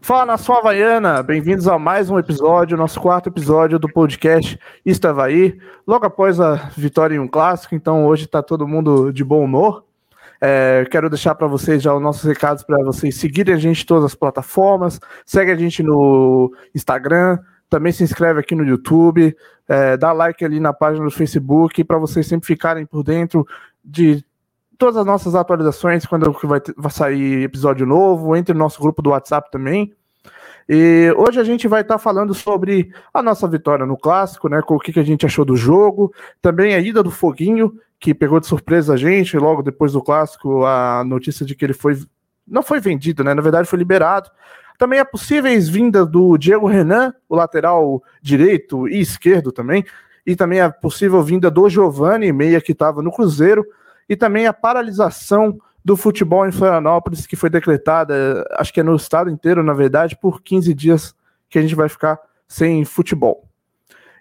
Fala nação havaiana, bem-vindos a mais um episódio, nosso quarto episódio do podcast Isto Havaí, logo após a vitória em um clássico, então hoje está todo mundo de bom humor. É, quero deixar para vocês já os nossos recados para vocês seguirem a gente em todas as plataformas, segue a gente no Instagram, também se inscreve aqui no YouTube, é, dá like ali na página do Facebook para vocês sempre ficarem por dentro de todas as nossas atualizações quando vai, vai sair episódio novo, entre no nosso grupo do WhatsApp também. E hoje a gente vai estar tá falando sobre a nossa vitória no clássico, né? Com o que, que a gente achou do jogo, também a ida do Foguinho, que pegou de surpresa a gente, logo depois do clássico, a notícia de que ele foi. Não foi vendido, né? Na verdade, foi liberado. Também a possíveis vinda do Diego Renan, o lateral direito e esquerdo também. E também a possível vinda do Giovanni, meia que estava no Cruzeiro e também a paralisação do futebol em Florianópolis, que foi decretada, acho que é no estado inteiro, na verdade, por 15 dias que a gente vai ficar sem futebol.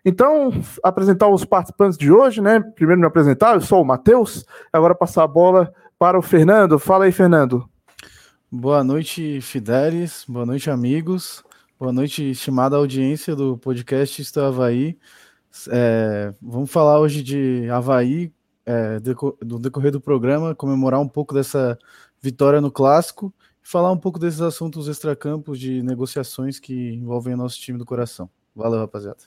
Então, apresentar os participantes de hoje, né? Primeiro me apresentar, eu sou o Matheus, agora passar a bola para o Fernando. Fala aí, Fernando. Boa noite, Fidelis, boa noite, amigos, boa noite, estimada audiência do podcast Estou Havaí. É, vamos falar hoje de Havaí, é, do decorrer do programa, comemorar um pouco dessa vitória no clássico e falar um pouco desses assuntos extracampos de negociações que envolvem o nosso time do coração. Valeu, rapaziada.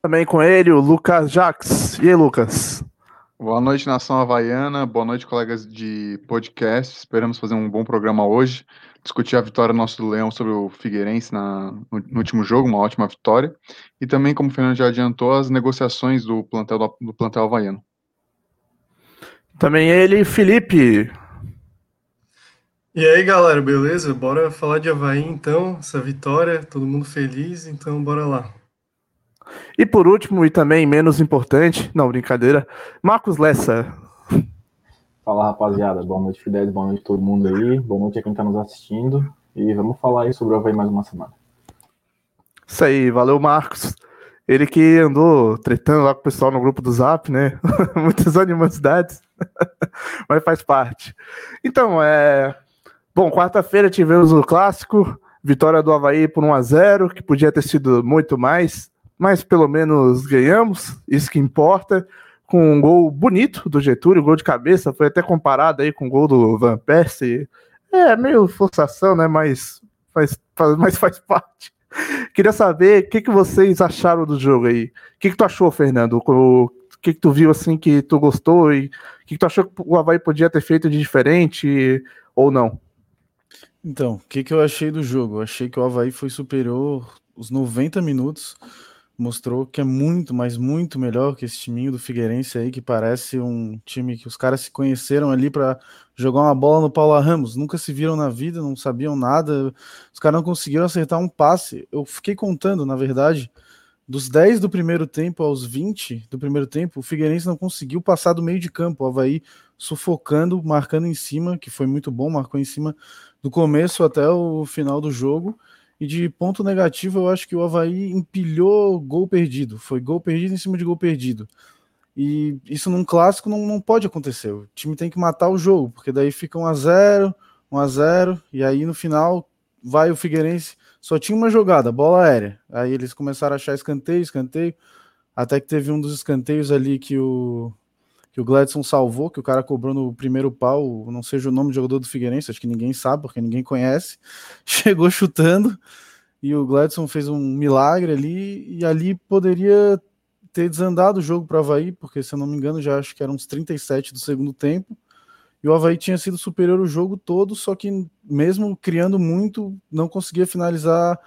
Também com ele, o Lucas Jax. E aí, Lucas? Boa noite, nação havaiana. Boa noite, colegas de podcast. Esperamos fazer um bom programa hoje discutir a vitória nosso do Leão sobre o Figueirense na, no, no, último jogo, uma ótima vitória, e também, como o Fernando já adiantou, as negociações do plantel, do, do plantel havaiano. Também ele, Felipe. E aí, galera, beleza? Bora falar de Havaí, então, essa vitória, todo mundo feliz, então bora lá. E por último, e também menos importante, não, brincadeira, Marcos Lessa. Fala rapaziada, boa noite Fidel, boa noite todo mundo aí, boa noite a quem está nos assistindo e vamos falar aí sobre o Havaí mais uma semana. Isso aí, valeu Marcos. Ele que andou tretando lá com o pessoal no grupo do Zap, né? Muitas animosidades, mas faz parte. Então, é. Bom, quarta-feira tivemos o clássico, vitória do Havaí por 1 a 0 que podia ter sido muito mais, mas pelo menos ganhamos, isso que importa com um gol bonito do Getúlio, gol de cabeça, foi até comparado aí com o gol do Van Persie. É meio forçação, né? Mas faz, faz, mas faz parte. Queria saber o que, que vocês acharam do jogo aí. O que, que tu achou, Fernando? O que, que tu viu assim que tu gostou e o que, que tu achou que o Havaí podia ter feito de diferente ou não? Então, o que, que eu achei do jogo? Eu achei que o Havaí foi superior os 90 minutos mostrou que é muito, mas muito melhor que esse timinho do Figueirense aí, que parece um time que os caras se conheceram ali para jogar uma bola no Paulo Ramos, nunca se viram na vida, não sabiam nada, os caras não conseguiram acertar um passe. Eu fiquei contando, na verdade, dos 10 do primeiro tempo aos 20 do primeiro tempo, o Figueirense não conseguiu passar do meio de campo, o Havaí sufocando, marcando em cima, que foi muito bom, marcou em cima do começo até o final do jogo. E de ponto negativo, eu acho que o Havaí empilhou gol perdido. Foi gol perdido em cima de gol perdido. E isso num clássico não, não pode acontecer. O time tem que matar o jogo, porque daí fica 1 a 0 1 a 0 e aí no final vai o Figueirense. Só tinha uma jogada, bola aérea. Aí eles começaram a achar escanteio, escanteio. Até que teve um dos escanteios ali que o, que o Gladson salvou, que o cara cobrou no primeiro pau, não seja o nome do jogador do Figueirense, acho que ninguém sabe, porque ninguém conhece, chegou chutando, e o Gladson fez um milagre ali, e ali poderia ter desandado o jogo para o Havaí, porque se eu não me engano já acho que eram uns 37 do segundo tempo, e o Havaí tinha sido superior o jogo todo, só que mesmo criando muito, não conseguia finalizar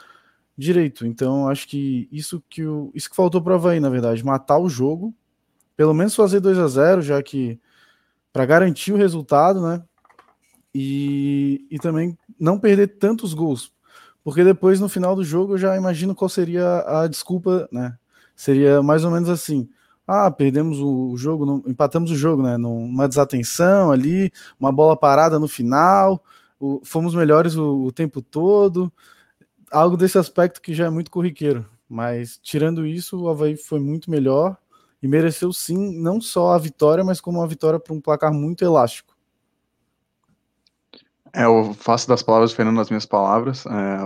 direito. Então acho que isso que o, isso que faltou para o Havaí, na verdade, matar o jogo, pelo menos fazer 2 a 0 já que para garantir o resultado, né? E, e também não perder tantos gols, porque depois no final do jogo eu já imagino qual seria a desculpa, né? Seria mais ou menos assim: ah, perdemos o jogo, não, empatamos o jogo, né? Numa desatenção ali, uma bola parada no final, o, fomos melhores o, o tempo todo, algo desse aspecto que já é muito corriqueiro. Mas tirando isso, o Havaí foi muito melhor e mereceu sim não só a vitória, mas como uma vitória para um placar muito elástico. É, eu faço das palavras do Fernando as minhas palavras. É,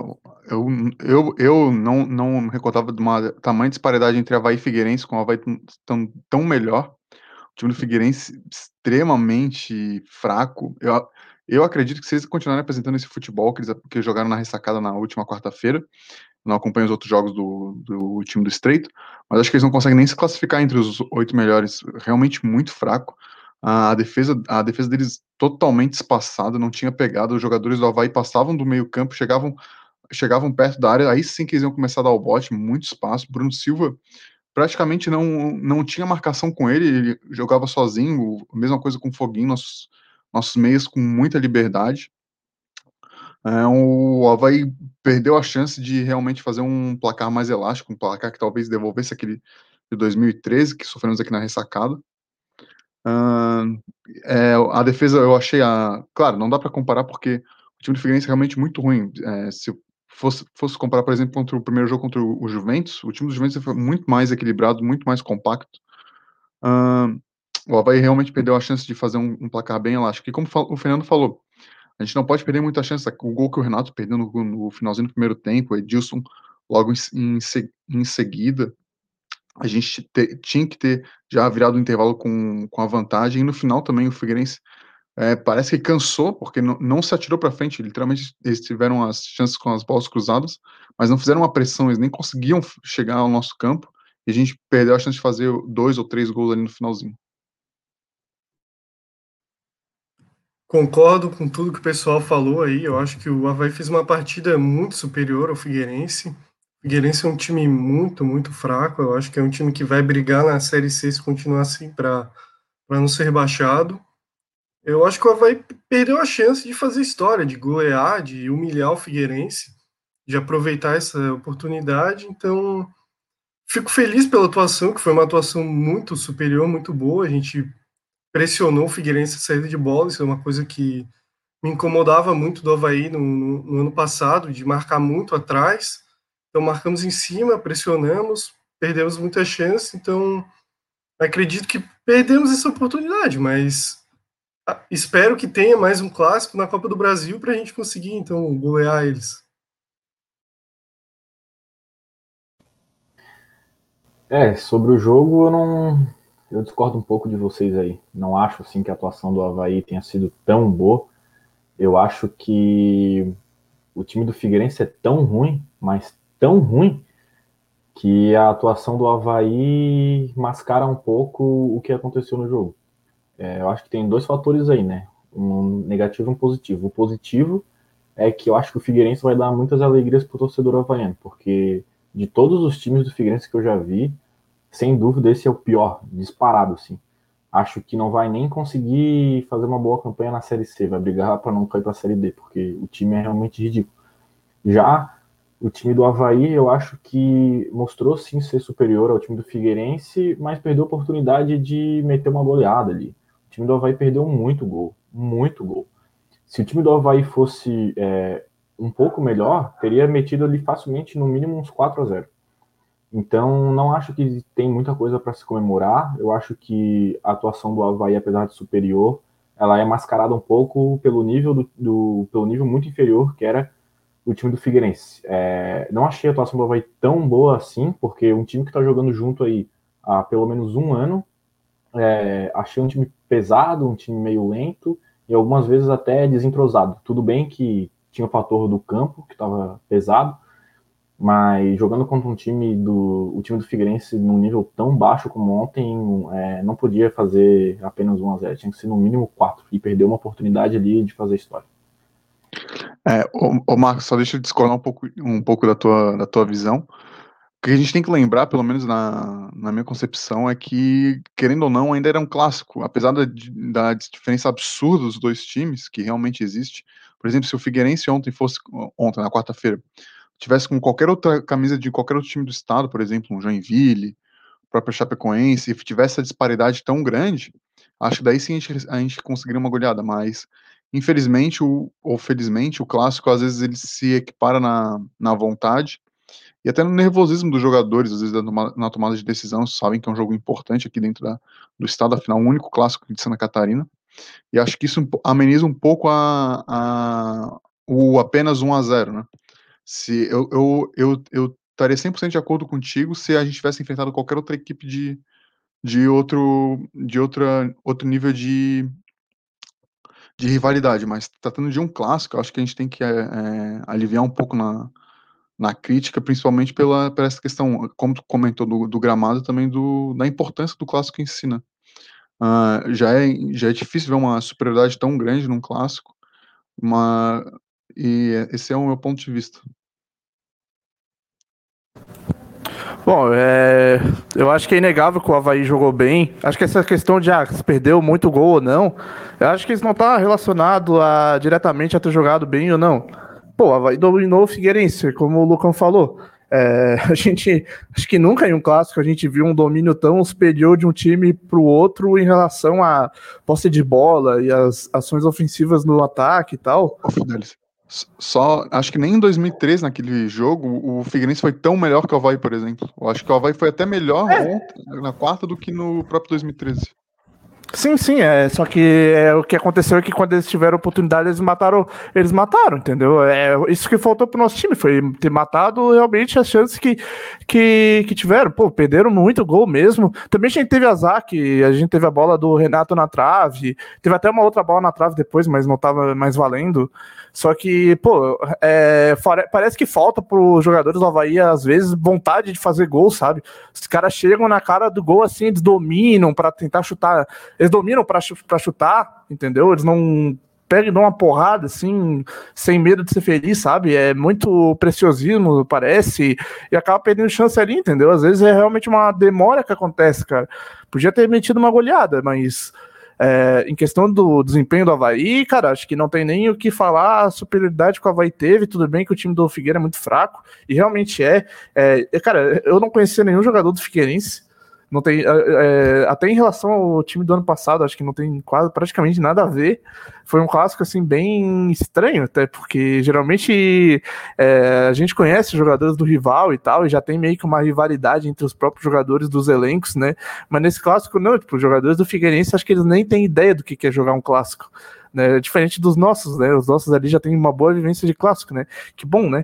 eu, eu, eu não, não me recordava de uma tamanha disparidade entre Havaí e Figueirense, com o Havaí tão, tão melhor. O time do Figueirense extremamente fraco. Eu, eu acredito que se eles continuarem apresentando esse futebol que eles que jogaram na ressacada na última quarta-feira, não acompanho os outros jogos do, do time do Estreito, mas acho que eles não conseguem nem se classificar entre os oito melhores. Realmente muito fraco. A defesa, a defesa deles totalmente espaçada, não tinha pegado. Os jogadores do Havaí passavam do meio-campo, chegavam chegavam perto da área, aí sim que eles iam começar a dar o bote, muito espaço. Bruno Silva praticamente não, não tinha marcação com ele, ele jogava sozinho, mesma coisa com o Foguinho, nossos, nossos meios com muita liberdade. É, o Havaí perdeu a chance de realmente fazer um placar mais elástico, um placar que talvez devolvesse aquele de 2013 que sofremos aqui na ressacada. Uh, é, a defesa eu achei a. Claro, não dá para comparar porque o time do Figueirense é realmente muito ruim. É, se fosse, fosse comparar, por exemplo, contra o primeiro jogo contra o, Juventus, o time do Juventus foi muito mais equilibrado, muito mais compacto. Uh, o Havaí realmente perdeu a chance de fazer um, um placar bem elástico. E como o Fernando falou, a gente não pode perder muita chance. O gol que o Renato perdeu no, no finalzinho do primeiro tempo, o Edilson logo em, em, seguida, a gente te, tinha que ter já virado o intervalo com, com a vantagem, e no final também o Figueirense é, parece que cansou, porque não, não se atirou para frente, literalmente eles tiveram as chances com as bolas cruzadas, mas não fizeram uma pressão, eles nem conseguiam chegar ao nosso campo, e a gente perdeu a chance de fazer dois ou três gols ali no finalzinho. Concordo com tudo que o pessoal falou aí. Eu acho que o Havaí fez uma partida muito superior ao Figueirense. O Figueirense é um time muito, muito fraco. Eu acho que é um time que vai brigar na Série C se continuar assim para não ser rebaixado. Eu acho que o Havaí perdeu a chance de fazer história, de golear, de humilhar o Figueirense, de aproveitar essa oportunidade. Então, fico feliz pela atuação, que foi uma atuação muito superior, muito boa. A gente pressionou o Figueirense a saída de bola, isso é uma coisa que me incomodava muito do Havaí no, no, no ano passado, de marcar muito atrás então marcamos em cima, pressionamos, perdemos muita chance, então acredito que perdemos essa oportunidade, mas ah, espero que tenha mais um clássico na Copa do Brasil para a gente conseguir então golear eles. É, sobre o jogo eu não eu discordo um pouco de vocês aí. Não acho assim que a atuação do Havaí tenha sido tão boa. Eu acho que o time do Figueirense é tão ruim, mas tão ruim que a atuação do Havaí mascara um pouco o que aconteceu no jogo. É, eu acho que tem dois fatores aí, né? Um negativo e um positivo. O positivo é que eu acho que o Figueirense vai dar muitas alegrias para o torcedor havaiano, porque de todos os times do Figueirense que eu já vi, sem dúvida esse é o pior, disparado, sim. Acho que não vai nem conseguir fazer uma boa campanha na Série C, vai brigar para não cair para a Série D, porque o time é realmente ridículo. Já o time do Havaí, eu acho que mostrou sim ser superior ao time do Figueirense, mas perdeu a oportunidade de meter uma goleada ali. O time do Havaí perdeu muito gol, muito gol. Se o time do Havaí fosse é, um pouco melhor, teria metido ali facilmente no mínimo uns 4 a 0. Então, não acho que tem muita coisa para se comemorar. Eu acho que a atuação do Havaí, apesar de superior, ela é mascarada um pouco pelo nível do, do pelo nível muito inferior que era o time do Figueirense. É, não achei a atuação do Havaí tão boa assim, porque um time que está jogando junto aí há pelo menos um ano, é, achei um time pesado, um time meio lento e algumas vezes até desentrosado. Tudo bem que tinha o fator do campo, que estava pesado, mas jogando contra um time do o time do Figueirense num nível tão baixo como ontem, é, não podia fazer apenas 1 a 0 tinha que ser no mínimo 4 e perdeu uma oportunidade ali de fazer história. É, ô, Marcos, só deixa eu discordar um pouco, um pouco da, tua, da tua visão. O que a gente tem que lembrar, pelo menos na, na minha concepção, é que, querendo ou não, ainda era um clássico. Apesar da, da diferença absurda dos dois times, que realmente existe. Por exemplo, se o Figueirense ontem fosse, ontem, na quarta-feira, tivesse com qualquer outra camisa de qualquer outro time do estado, por exemplo, um Joinville, o próprio Chapecoense, e tivesse essa disparidade tão grande, acho que daí sim a gente, a gente conseguiria uma goleada, mas Infelizmente, o, ou felizmente, o clássico às vezes ele se equipara na, na vontade e até no nervosismo dos jogadores, às vezes na tomada de decisão, sabem que é um jogo importante aqui dentro da, do estado, afinal, o único clássico de Santa Catarina. E acho que isso ameniza um pouco a, a o apenas 1 a 0 né? Se eu, eu, eu, eu estaria 100% de acordo contigo se a gente tivesse enfrentado qualquer outra equipe de, de outro de outra, outro nível de, de rivalidade, mas tratando de um clássico, acho que a gente tem que é, é, aliviar um pouco na, na crítica, principalmente pela, pela essa questão, como tu comentou, do, do gramado também do, da importância do clássico em si, né? Uh, já, é, já é difícil ver uma superioridade tão grande num clássico, uma, e esse é o meu ponto de vista. Bom, é, eu acho que é inegável que o Havaí jogou bem. Acho que essa questão de ah, se perdeu muito gol ou não, eu acho que isso não está relacionado a, diretamente a ter jogado bem ou não. Pô, o Havaí dominou o Figueirense, como o Lucão falou. É, a gente, acho que nunca em um clássico a gente viu um domínio tão superior de um time para o outro em relação à posse de bola e as ações ofensivas no ataque e tal. Só, acho que nem em 2013, naquele jogo, o Figueirense foi tão melhor que o Havaí, por exemplo. Eu acho que o Havaí foi até melhor é. na quarta do que no próprio 2013. Sim, sim, é. Só que é, o que aconteceu é que quando eles tiveram oportunidade, eles mataram. Eles mataram, entendeu? É isso que faltou pro nosso time, foi ter matado realmente as chances que, que, que tiveram. Pô, perderam muito gol mesmo. Também a gente teve azar, que a gente teve a bola do Renato na trave. Teve até uma outra bola na trave depois, mas não tava mais valendo. Só que, pô, é, parece que falta para jogadores do Havaí, às vezes, vontade de fazer gol, sabe? Os caras chegam na cara do gol assim, eles dominam para tentar chutar. Eles dominam para chutar, entendeu? Eles não pegam e dão uma porrada, assim, sem medo de ser feliz, sabe? É muito preciosismo, parece, e acaba perdendo chance ali, entendeu? Às vezes é realmente uma demora que acontece, cara. Podia ter metido uma goleada, mas é, em questão do desempenho do Havaí, cara, acho que não tem nem o que falar a superioridade que o Havaí teve. Tudo bem que o time do Figueira é muito fraco, e realmente é. é cara, eu não conhecia nenhum jogador do Figueirense não tem, é, é, até em relação ao time do ano passado, acho que não tem quase praticamente nada a ver. Foi um clássico assim bem estranho, até porque geralmente é, a gente conhece jogadores do rival e tal, e já tem meio que uma rivalidade entre os próprios jogadores dos elencos, né? Mas nesse clássico não, tipo, os jogadores do Figueirense acho que eles nem têm ideia do que é jogar um clássico. Né, diferente dos nossos, né? Os nossos ali já têm uma boa vivência de clássico, né? Que bom, né?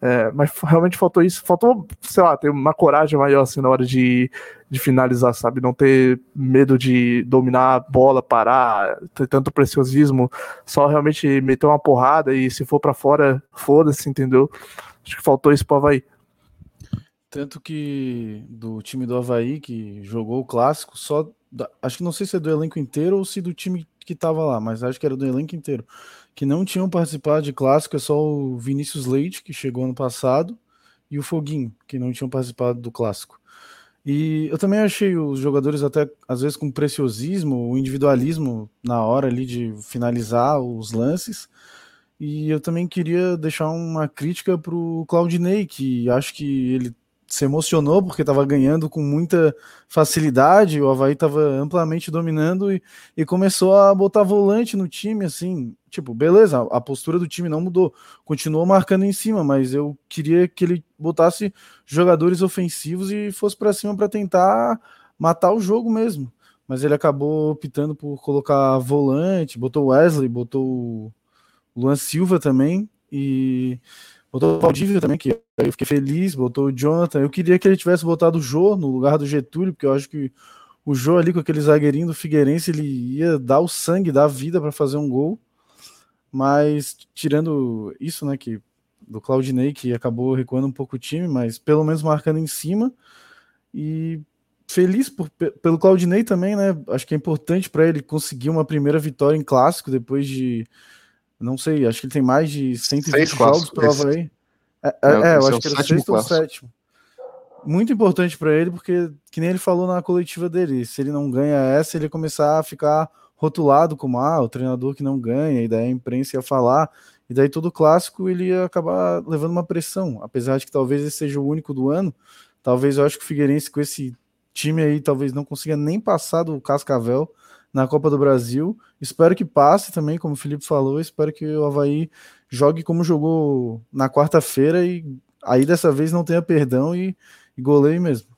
É, mas realmente faltou isso, faltou, sei lá, ter uma coragem maior assim na hora de, de finalizar, sabe? Não ter medo de dominar a bola, parar, ter tanto preciosismo, só realmente meter uma porrada e se for para fora, foda-se, entendeu? Acho que faltou isso pro Havaí. Tanto que do time do Havaí que jogou o clássico, só. Acho que não sei se é do elenco inteiro ou se do time que tava lá, mas acho que era do elenco inteiro que não tinham participado de clássico é só o Vinícius Leite, que chegou ano passado, e o Foguinho, que não tinham participado do clássico. E eu também achei os jogadores até às vezes com preciosismo, o individualismo na hora ali de finalizar os lances. E eu também queria deixar uma crítica para o Claudinei, que acho que ele se emocionou porque estava ganhando com muita facilidade, o Havaí estava amplamente dominando e, e, começou a botar volante no time, assim, tipo, beleza, a, postura do time não mudou, continuou marcando em cima, mas eu queria que ele botasse jogadores ofensivos e fosse para cima para tentar matar o jogo mesmo. Mas ele acabou optando por colocar volante, botou Wesley, botou Luan Silva também e Botou o Valdívia também, que eu fiquei feliz, botou o Jonathan. Eu queria que ele tivesse botado o Jô no lugar do Getúlio, porque eu acho que o Jô ali com aquele zagueirinho do Figueirense, ele ia dar o sangue, dar a vida para fazer um gol. Mas tirando isso, né, que do Claudinei, que acabou recuando um pouco o time, mas pelo menos marcando em cima. E feliz por, pelo Claudinei também, né? Acho que é importante para ele conseguir uma primeira vitória em clássico depois de não sei, acho que ele tem mais de 120 Seis jogos pelo Havaí. É, é, é, é eu acho que é sexto ou sétimo. Muito importante para ele, porque, que nem ele falou na coletiva dele, se ele não ganha essa, ele ia começar a ficar rotulado como ah, o treinador que não ganha, e daí a imprensa ia falar, e daí todo clássico ele ia acabar levando uma pressão, apesar de que talvez esse seja o único do ano, talvez eu acho que o Figueirense com esse time aí talvez não consiga nem passar do Cascavel, na Copa do Brasil. Espero que passe também, como o Felipe falou. Espero que o Havaí jogue como jogou na quarta-feira e aí dessa vez não tenha perdão e, e goleie mesmo.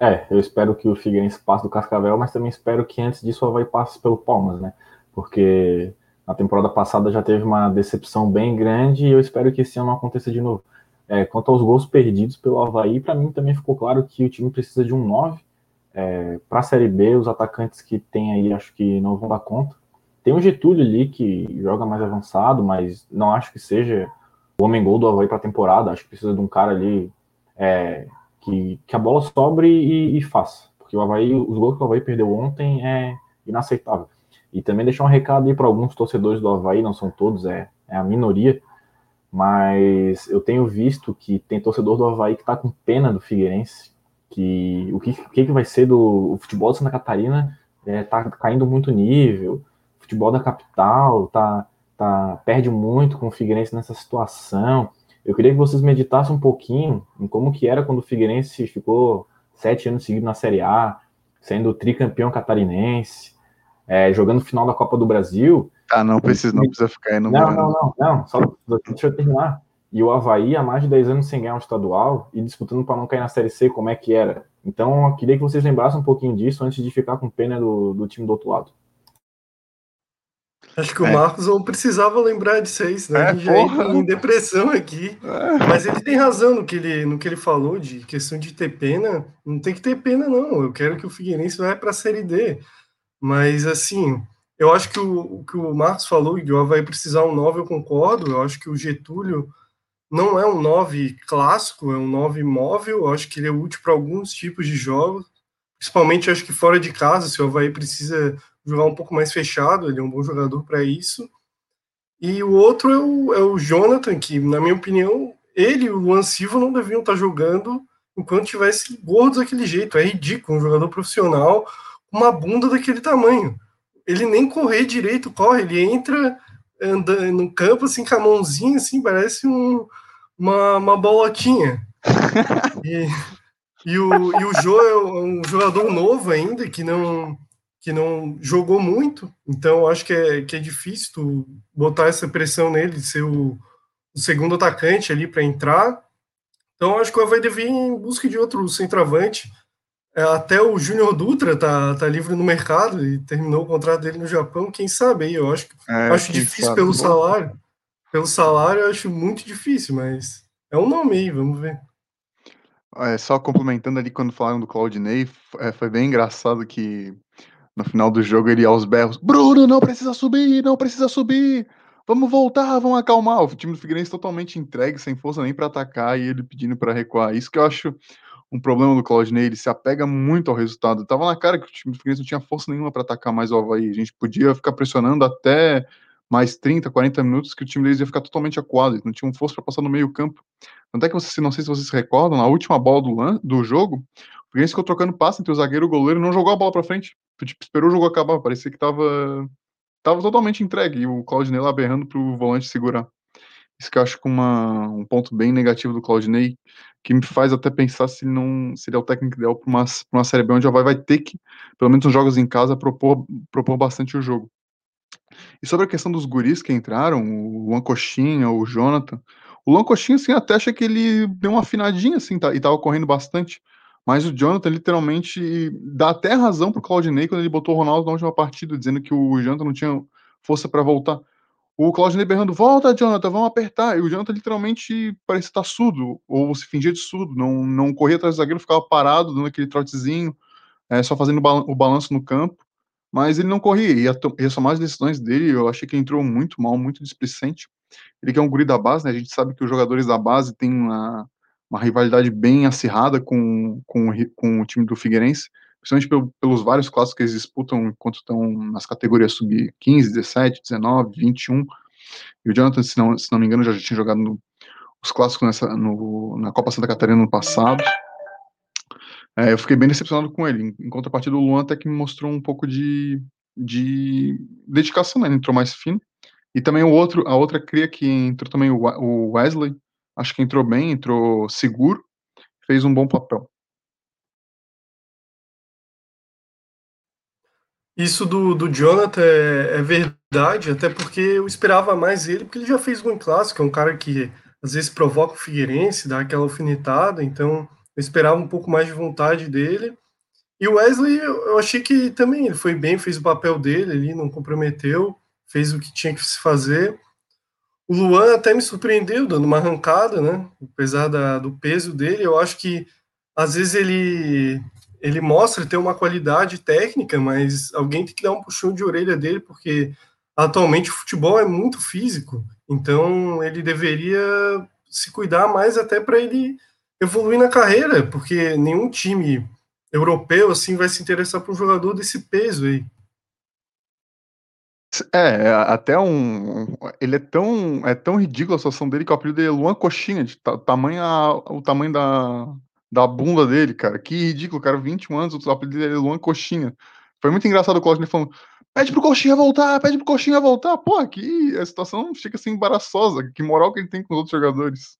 É, eu espero que o Figueirense passe do Cascavel, mas também espero que antes disso o Havaí passe pelo Palmas, né? Porque na temporada passada já teve uma decepção bem grande e eu espero que esse ano não aconteça de novo. É, quanto aos gols perdidos pelo Havaí, para mim também ficou claro que o time precisa de um 9. É, para a Série B, os atacantes que tem aí acho que não vão dar conta. Tem o Getúlio ali que joga mais avançado, mas não acho que seja o homem gol do Havaí para a temporada. Acho que precisa de um cara ali é, que, que a bola sobre e, e faça. Porque o Havaí, os gols que o Havaí perdeu ontem é inaceitável. E também deixar um recado aí para alguns torcedores do Havaí, não são todos, é, é a minoria, mas eu tenho visto que tem torcedor do Havaí que está com pena do Figueirense, que o que, que, que vai ser do futebol de Santa Catarina é, tá caindo muito nível, o futebol da capital tá, tá, perde muito com o Figueirense nessa situação, eu queria que vocês meditassem um pouquinho em como que era quando o Figueirense ficou sete anos seguidos na Série A, sendo tricampeão catarinense, é, jogando final da Copa do Brasil. Ah, não precisa, não precisa ficar aí no Não, não, não, não, só deixa eu terminar. E o Havaí há mais de 10 anos sem ganhar um estadual e disputando para não cair na Série C, como é que era. Então, eu queria que vocês lembrassem um pouquinho disso antes de ficar com pena do, do time do outro lado. Acho que o é. Marcos não precisava lembrar disso aí, senão é, a gente já entra em depressão aqui. É. Mas ele tem razão no que ele, no que ele falou de questão de ter pena. Não tem que ter pena, não. Eu quero que o Figueirense vá para a Série D. Mas, assim, eu acho que o, que o Marcos falou, e o vai precisar um 9, eu concordo. Eu acho que o Getúlio não é um 9 clássico, é um 9 móvel. Eu acho que ele é útil para alguns tipos de jogos. Principalmente, acho que fora de casa, se o Havaí precisa jogar um pouco mais fechado, ele é um bom jogador para isso. E o outro é o, é o Jonathan, que, na minha opinião, ele e o Luan Silva não deviam estar jogando enquanto tivesse gordos daquele jeito. É ridículo, um jogador profissional uma bunda daquele tamanho. Ele nem correr direito corre, ele entra anda no campo assim com a mãozinha assim, parece um, uma, uma bolotinha. e, e, o, e o Jô é um jogador novo ainda, que não que não jogou muito, então acho que é, que é difícil tu botar essa pressão nele de ser o, o segundo atacante ali para entrar. Então acho que o Havaí deve ir em busca de outro centroavante. É, até o Júnior Dutra tá, tá livre no mercado e terminou o contrato dele no Japão. Quem sabe aí? Eu acho, é, acho difícil sabe. pelo salário. Pelo salário, eu acho muito difícil, mas é um nome aí, vamos ver. É, só complementando ali quando falaram do Claudinei, é, foi bem engraçado que no final do jogo, ele aos berros: Bruno, não precisa subir, não precisa subir. Vamos voltar, vamos acalmar. O time do Figueirense totalmente entregue, sem força nem para atacar, e ele pedindo para recuar. Isso que eu acho um problema do Claudinei, ele se apega muito ao resultado. Tava na cara que o time do Figueirense não tinha força nenhuma para atacar mais o Havaí. A gente podia ficar pressionando até mais 30, 40 minutos que o time deles ia ficar totalmente acuado, não tinham força para passar no meio campo. Tanto é que vocês, não sei se vocês se recordam, na última bola do, do jogo, o Figueirense ficou trocando passe entre o zagueiro e o goleiro, não jogou a bola para frente. Tipo, esperou o jogo acabar, parecia que tava, tava totalmente entregue, e o Claudinei lá berrando pro volante segurar. Isso que eu acho que uma, um ponto bem negativo do Claudinei, que me faz até pensar se não seria é o técnico ideal para uma, uma Série B onde a vai, vai ter que, pelo menos nos jogos em casa, propor, propor bastante o jogo. E sobre a questão dos guris que entraram, o Luan Coxinha, o Jonathan, o Luan Coxinha, assim, até acha que ele deu uma afinadinha, assim, tá, e tava correndo bastante. Mas o Jonathan literalmente dá até razão pro Claudinei quando ele botou o Ronaldo na última partida, dizendo que o Jonathan não tinha força para voltar. O Claudinei berrando, volta, Jonathan, vamos apertar. E o Jonathan literalmente parecia estar surdo, ou se fingia de surdo, não, não corria atrás do zagueiro, ficava parado, dando aquele trotezinho, é, só fazendo o balanço no campo. Mas ele não corria, e, a, as de decisões dele, eu achei que entrou muito mal, muito displicente. Ele que é um guri da base, né? A gente sabe que os jogadores da base têm uma, uma rivalidade bem acirrada com, com, com o time do Figueirense, principalmente pelo, pelos vários clássicos que eles disputam enquanto estão nas categorias sub-15, 17, 19, 21. E o Jonathan, se não, se não me engano, já, já tinha jogado no, os clássicos nessa, no, na Copa Santa Catarina no passado. É, eu fiquei bem decepcionado com ele. Em contrapartida, o Luan até que me mostrou um pouco de, de dedicação, né? Ele entrou mais fino. E também o outro, a outra cria que entrou também, o Wesley, acho que entrou bem, entrou seguro, fez um bom papel. Isso do, do Jonathan é, é, verdade, até porque eu esperava mais ele, porque ele já fez gol clássico, é um cara que às vezes provoca o Figueirense, dá aquela alfinetada, então Eu esperava um pouco mais de vontade dele. E o Wesley, eu achei que também ele foi bem, fez o papel dele ali, não comprometeu, fez o que tinha que se fazer. O Luan até me surpreendeu, dando uma arrancada, né? Apesar da, do peso dele, eu acho que às vezes ele ele mostra ter uma qualidade técnica, mas alguém tem que dar um puxão de orelha dele, porque atualmente o futebol é muito físico, então ele deveria se cuidar mais até para ele evoluir na carreira, porque nenhum time europeu assim vai se interessar por um jogador desse peso aí. É, até um. Ele é tão, é tão ridículo a situação dele que o apelido dele é Luan Coxinha, de tamanho, o tamanho da, da bunda dele, cara. Que ridículo, cara. 21 anos, o apelido dele é Luan Coxinha. Foi muito engraçado o Claudio falando: pede pro Coxinha voltar, pede pro Coxinha voltar. Pô, aqui a situação fica assim embaraçosa. Que moral que ele tem com os outros jogadores.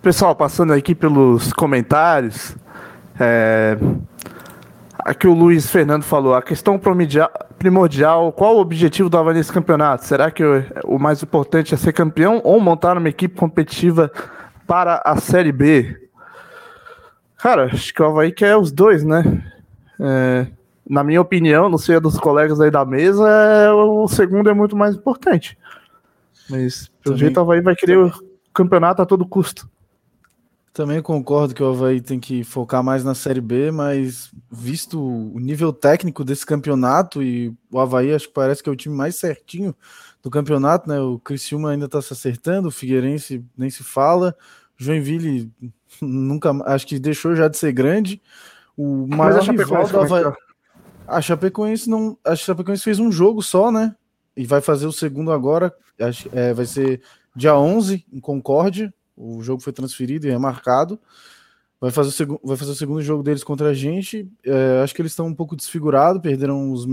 Pessoal, passando aqui pelos comentários, é... aqui o Luiz Fernando falou, a questão primordial, qual o objetivo do Havaí nesse campeonato? Será que o mais importante é ser campeão ou montar uma equipe competitiva para a Série B? Cara, acho que o Havaí quer os dois, né? É... Na minha opinião, não sei a dos colegas aí da mesa, é... o segundo é muito mais importante. Mas, pelo Também... jeito, o Havaí vai querer o campeonato a todo custo. Também concordo que o Havaí tem que focar mais na Série B, mas visto o nível técnico desse campeonato, e o Havaí acho que parece que é o time mais certinho do campeonato, né? O Criciúma ainda está se acertando, o Figueirense nem se fala, Joinville nunca, acho que deixou já de ser grande. O maior rival do Havaí... É a Chapecoense não, a Chapecoense fez um jogo só, né? E vai fazer o segundo agora, acho, é, vai ser dia 11 em Concórdia, o jogo foi transferido e é marcado. Vai fazer o, seg vai fazer o segundo jogo deles contra a gente. É, acho que eles estão um pouco desfigurados, perderam os,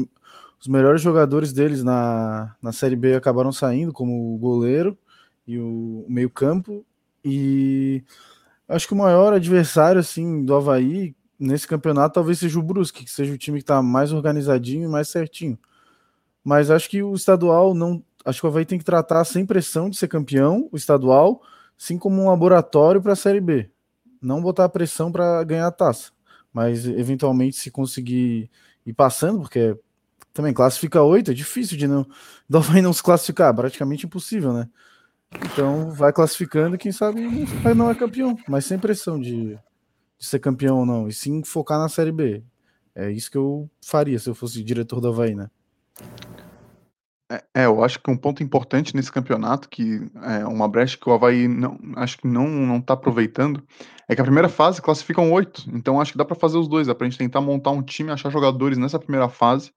os melhores jogadores deles na, na Série B acabaram saindo, como o goleiro e o, o meio-campo. E acho que o maior adversário assim do Havaí nesse campeonato talvez seja o Brusque, que seja o time que está mais organizadinho e mais certinho. Mas acho que o estadual não. Acho que o Havaí tem que tratar sem pressão de ser campeão, o estadual sim como um laboratório para a Série B. Não botar pressão para ganhar a taça, mas eventualmente se conseguir ir passando, porque também classifica oito, é difícil de não, do não se classificar, praticamente impossível, né? Então vai classificando, quem sabe não é campeão, mas sem pressão de, de ser campeão ou não, e sim focar na Série B. É isso que eu faria se eu fosse diretor do Havaí, né? É, é, eu acho que um ponto importante nesse campeonato, que é uma brecha que o Havaí não, acho que não, não tá aproveitando, é que a primeira fase classificam oito. Então acho que dá para fazer os dois, dá pra gente tentar montar um time, achar jogadores nessa primeira fase.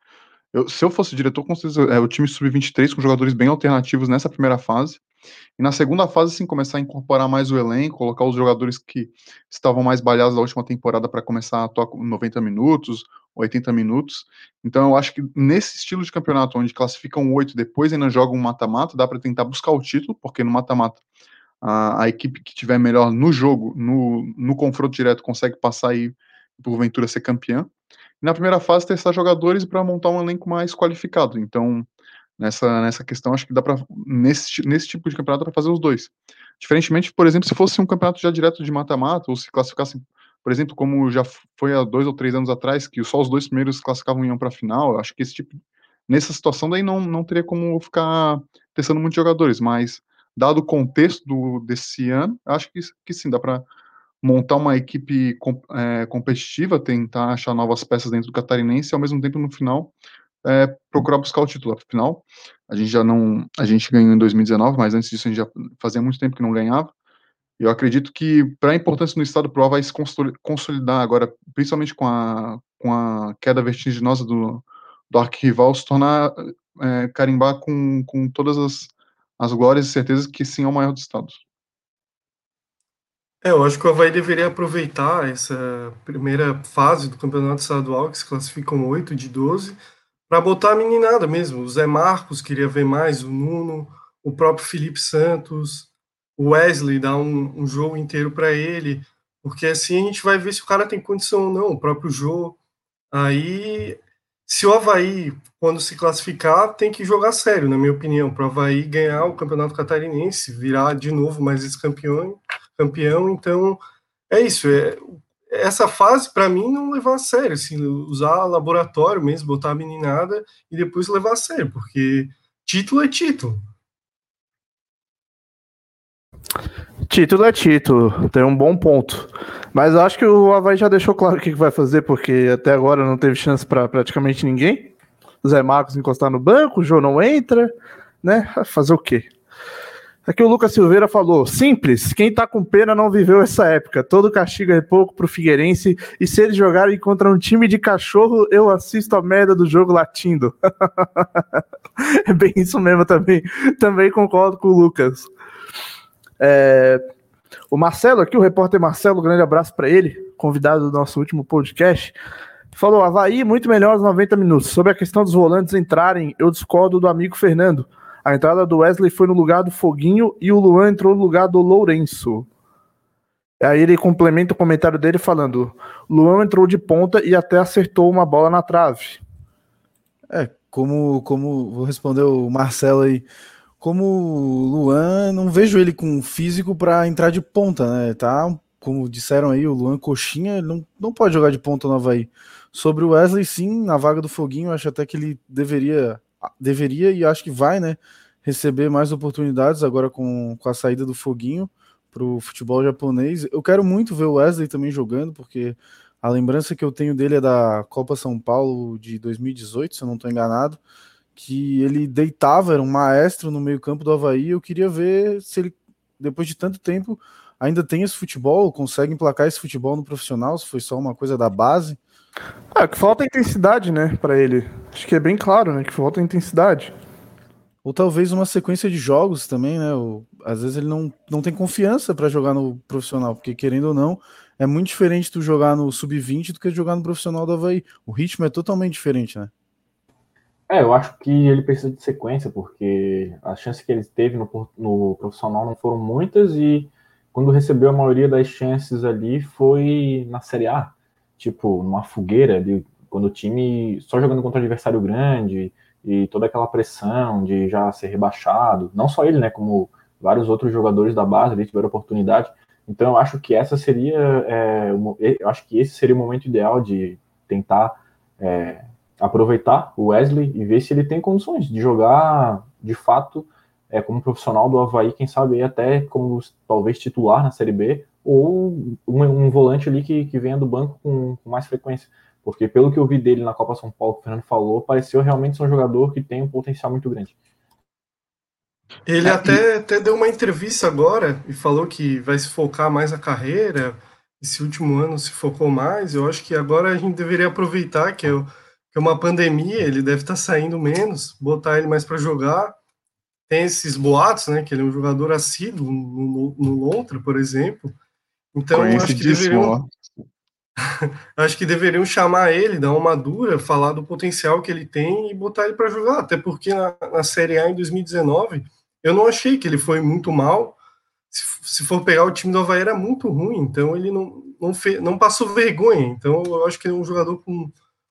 Eu, se eu fosse diretor, com certeza, é, o time sub-23 com jogadores bem alternativos nessa primeira fase. E na segunda fase, sim, começar a incorporar mais o elenco, colocar os jogadores que estavam mais balhados da última temporada para começar a atuar com 90 minutos, 80 minutos. Então eu acho que nesse estilo de campeonato, onde classificam oito depois ainda jogam um mata-mata, dá para tentar buscar o título, porque no mata-mata a, a, equipe que tiver melhor no jogo, no, no confronto direto, consegue passar e porventura ser campeã. Na primeira fase, testar jogadores para montar um elenco mais qualificado. Então, nessa, nessa questão, acho que dá para, nesse, nesse tipo de campeonato, para fazer os dois. Diferentemente, por exemplo, se fosse um campeonato já direto de mata-mata, ou se classificasse por exemplo, como já foi há dois ou três anos atrás, que só os dois primeiros classificavam iam para a final, acho que esse tipo, nessa situação daí não, não teria como ficar testando muitos jogadores, mas dado o contexto do, desse ano, acho que, que sim, dá para montar uma equipe é, competitiva, tentar achar novas peças dentro do catarinense e ao mesmo tempo no final é, procurar buscar o título. Afinal, a gente já não, a gente ganhou em 2019, mas antes disso a gente já fazia muito tempo que não ganhava. Eu acredito que para a importância no estado pro vai se consolidar agora, principalmente com a, com a queda vertiginosa do, do arquirrival, se tornar, é, carimbar com, com todas as, as glórias e certezas que sim é o maior do estado. É, eu acho que o Havaí deveria aproveitar essa primeira fase do campeonato estadual, que se classificam 8 de 12, para botar a meninada mesmo. O Zé Marcos queria ver mais, o Nuno, o próprio Felipe Santos, o Wesley, dar um, um jogo inteiro para ele, porque assim a gente vai ver se o cara tem condição ou não, o próprio jogo. Aí, se o Havaí, quando se classificar, tem que jogar sério, na minha opinião, para o Havaí ganhar o Campeonato Catarinense, virar de novo mais esse campeão campeão, então é isso. É, essa fase, para mim, não levar a sério, assim, usar laboratório mesmo, botar a meninada e depois levar a sério, porque título é título. Título é título, tem um bom ponto. Mas eu acho que o Havaí já deixou claro o que vai fazer, porque até agora não teve chance para praticamente ninguém. Zé Marcos encostar no banco, o João não entra, né? Fazer o quê? Aqui o Lucas Silveira falou: simples, quem tá com pena não viveu essa época. Todo castigo é pouco pro Figueirense. E se eles jogarem contra um time de cachorro, eu assisto a merda do jogo latindo. é bem isso mesmo também. Também concordo com o Lucas. É, o Marcelo aqui, o repórter Marcelo, grande abraço para ele, convidado do nosso último podcast. Falou: Havaí muito melhor aos 90 minutos. Sobre a questão dos volantes entrarem, eu discordo do amigo Fernando. A entrada do Wesley foi no lugar do Foguinho e o Luan entrou no lugar do Lourenço. Aí ele complementa o comentário dele falando: Luan entrou de ponta e até acertou uma bola na trave. É, como, como vou responder o Marcelo aí como Luan, não vejo ele com físico para entrar de ponta, né? Tá, como disseram aí, o Luan coxinha, não, não pode jogar de ponta no Havaí. Sobre o Wesley, sim, na vaga do Foguinho, acho até que ele deveria, deveria e acho que vai, né? Receber mais oportunidades agora com, com a saída do Foguinho para o futebol japonês. Eu quero muito ver o Wesley também jogando, porque a lembrança que eu tenho dele é da Copa São Paulo de 2018, se eu não estou enganado que ele deitava, era um maestro no meio-campo do Havaí. Eu queria ver se ele, depois de tanto tempo, ainda tem esse futebol, consegue emplacar esse futebol no profissional, se foi só uma coisa da base. Ah, que falta intensidade, né, para ele. Acho que é bem claro, né, que falta intensidade. Ou talvez uma sequência de jogos também, né? Ou, às vezes ele não, não tem confiança para jogar no profissional, porque querendo ou não, é muito diferente tu jogar no sub-20 do que jogar no profissional do Havaí. O ritmo é totalmente diferente, né? É, eu acho que ele precisa de sequência, porque as chances que ele teve no, no profissional não foram muitas e quando recebeu a maioria das chances ali foi na Série A, tipo, numa fogueira, de, quando o time só jogando contra adversário grande e toda aquela pressão de já ser rebaixado, não só ele, né, como vários outros jogadores da base ali tiveram oportunidade. Então eu acho que essa seria, é, eu acho que esse seria o momento ideal de tentar é, aproveitar o Wesley e ver se ele tem condições de jogar de fato é, como profissional do Havaí, quem sabe até como talvez titular na Série B, ou um, um volante ali que, que venha do banco com, com, mais frequência. Porque pelo que eu vi dele na Copa São Paulo, que o Fernando falou, pareceu realmente ser um jogador que tem um potencial muito grande. Ele é, até, e... até deu uma entrevista agora e falou que vai se focar mais na carreira. Esse último ano se focou mais. Eu acho que agora a gente deveria aproveitar que eu que é uma pandemia, ele deve estar tá saindo menos, botar ele mais para jogar. Tem esses boatos, né, que ele é um jogador assíduo no, no Lontra, por exemplo. Então, acho que deveriam acho que deveriam chamar ele, dar uma dura, falar do potencial que ele tem e botar ele para jogar. Até porque na, na, Série A em 2019, eu não achei que ele foi muito mal. Se, se for pegar o time do Havaí, era muito ruim. Então ele não, não, fez, não passou vergonha. Então eu acho que ele é um jogador com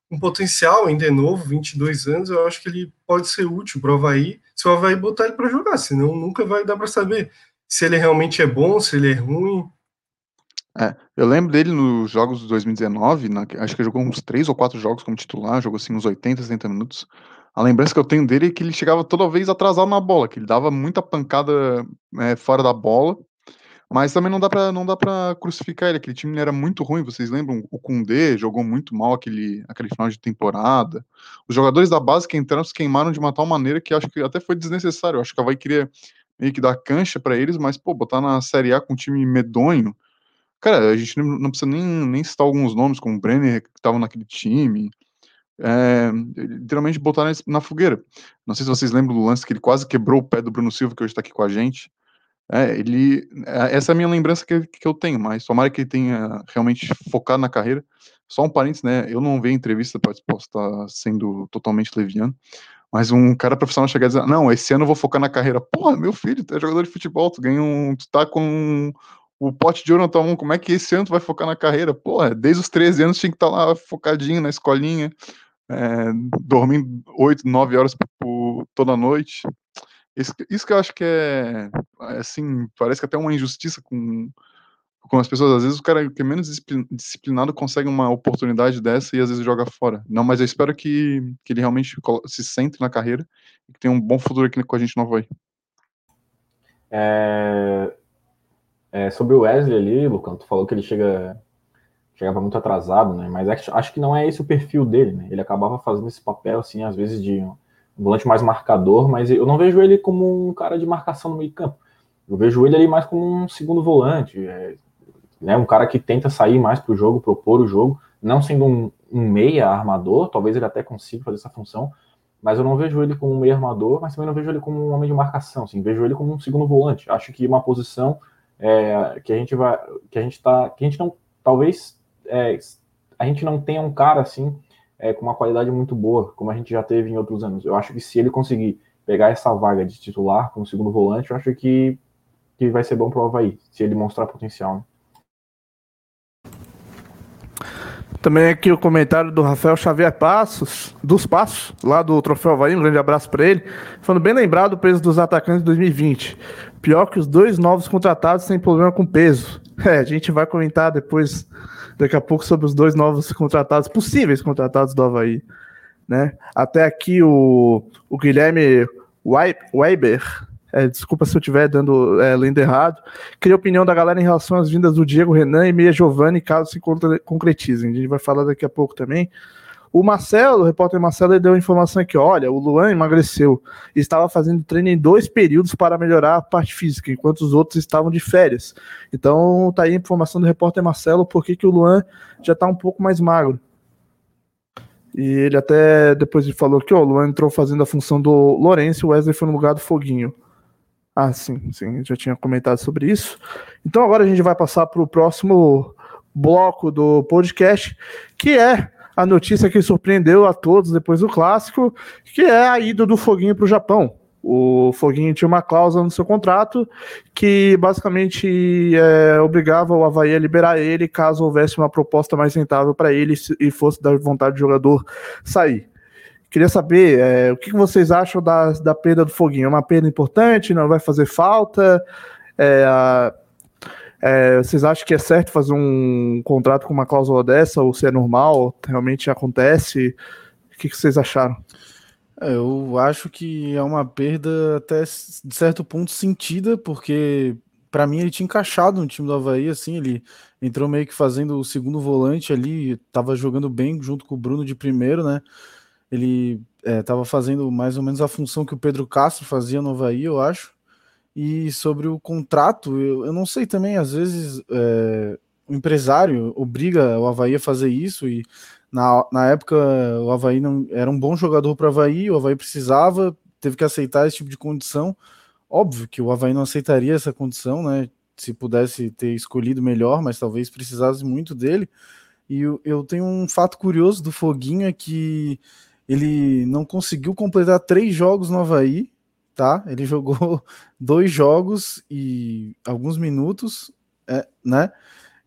um potencial, ainda é novo, 22 anos, eu acho que ele pode ser útil para o Havaí, se o Havaí botar ele para jogar, senão nunca vai dar para saber se ele realmente é bom, se ele é ruim. É, eu lembro dele nos jogos de 2019, na, acho que jogou uns três ou quatro jogos como titular, jogou assim uns 80, 70 minutos. A lembrança que eu tenho dele é que ele chegava toda vez atrasado na bola, que ele dava muita pancada é, fora da bola, mas também não dá para não dá para crucificar ele. Aquele time era muito ruim. Vocês lembram? O Kundê jogou muito mal aquele, aquele final de temporada. Os jogadores da base que entraram se queimaram de uma tal maneira que acho que até foi desnecessário. Acho que a vai querer meio que dar cancha para eles, mas pô, botar na Série A com um time medonho. Cara, a gente não, precisa nem, nem citar alguns nomes, como o Brenner, que estava naquele time. É, literalmente botar na, na fogueira. Não sei se vocês lembram do lance que ele quase quebrou o pé do Bruno Silva, que hoje está aqui com a gente. É, ele, é, essa é a minha lembrança que, que eu tenho, mas tomara que ele tenha realmente focado na carreira. Só um parênteses, né? Eu não vi a entrevista para estar sendo totalmente leviano, mas um cara profissional chegar e dizer: Não, esse ano eu vou focar na carreira. Porra, meu filho, tu é jogador de futebol, tu ganha um. Tu tá com o pote de ouro na como é que esse ano tu vai focar na carreira? Porra, desde os 13 anos tinha que estar tá lá focadinho na escolinha, é, dormindo 8, 9 horas por, por toda noite. Isso, isso que eu acho que é, assim, parece que até uma injustiça com, com as pessoas, às vezes o cara que é menos disciplinado consegue uma oportunidade dessa e às vezes joga fora. Não, mas eu espero que, que ele realmente se centre na carreira e que tenha um bom futuro aqui com a gente no Havaí. É... É, sobre o Wesley ali, Lucão, tu falou que ele chega chegava muito atrasado, né? Mas acho que não é esse o perfil dele, né? Ele acabava fazendo esse papel, assim, às vezes de um volante mais marcador, mas eu não vejo ele como um cara de marcação no meio campo. Eu vejo ele ali mais como um segundo volante, é, né? Um cara que tenta sair mais para o jogo, propor o jogo, não sendo um, um, meia armador, talvez ele até consiga fazer essa função, mas eu não vejo ele como um meia armador, mas também não vejo ele como um homem de marcação, assim, vejo ele como um segundo volante. Acho que uma posição é, que a gente vai, que a gente tá, que a gente não, talvez é, a gente não tenha um cara assim é, com uma qualidade muito boa, como a gente já teve em outros anos. Eu acho que se ele conseguir pegar essa vaga de titular como segundo volante, eu acho que, que vai ser bom para o Havaí, se ele mostrar potencial. Né? Também aqui o comentário do Rafael Xavier Passos, dos Passos, lá do Troféu Havaí, um grande abraço para ele. Falando bem lembrado o peso dos atacantes de 2020. Pior que os dois novos contratados sem problema com peso. É, a gente vai comentar depois daqui a pouco sobre os dois novos contratados, possíveis contratados do Havaí. Né? Até aqui o, o Guilherme Weiber, é, desculpa se eu estiver dando é, lendo errado, queria a opinião da galera em relação às vindas do Diego Renan e Meia Giovanni, caso se concretizem. A gente vai falar daqui a pouco também. O Marcelo, o repórter Marcelo, ele deu a informação aqui: olha, o Luan emagreceu estava fazendo treino em dois períodos para melhorar a parte física, enquanto os outros estavam de férias. Então, tá aí a informação do repórter Marcelo, por que o Luan já está um pouco mais magro. E ele até depois falou que ó, o Luan entrou fazendo a função do Lourenço e o Wesley foi no lugar do Foguinho. Ah, sim, sim, já tinha comentado sobre isso. Então agora a gente vai passar para o próximo bloco do podcast, que é a notícia que surpreendeu a todos depois do clássico, que é a ida do Foguinho para o Japão. O Foguinho tinha uma cláusula no seu contrato que basicamente é, obrigava o Havaí a liberar ele caso houvesse uma proposta mais rentável para ele e fosse da vontade do jogador sair. Queria saber é, o que vocês acham da, da perda do Foguinho. É uma perda importante? Não vai fazer falta? É, é, vocês acham que é certo fazer um contrato com uma cláusula dessa, ou se é normal, realmente acontece? O que, que vocês acharam? É, eu acho que é uma perda até de certo ponto sentida, porque para mim ele tinha encaixado no time do Havaí, assim, ele entrou meio que fazendo o segundo volante ali, estava jogando bem junto com o Bruno de primeiro, né? Ele estava é, fazendo mais ou menos a função que o Pedro Castro fazia no Havaí, eu acho. E sobre o contrato, eu, eu não sei também, às vezes é, o empresário obriga o Havaí a fazer isso e na, na época o Havaí não era um bom jogador para o Havaí, o Havaí precisava, teve que aceitar esse tipo de condição. Óbvio que o Havaí não aceitaria essa condição, né? Se pudesse ter escolhido melhor, mas talvez precisasse muito dele. E eu, eu tenho um fato curioso do Foguinho é que ele não conseguiu completar três jogos no Havaí tá? Ele jogou dois jogos e alguns minutos, é, né?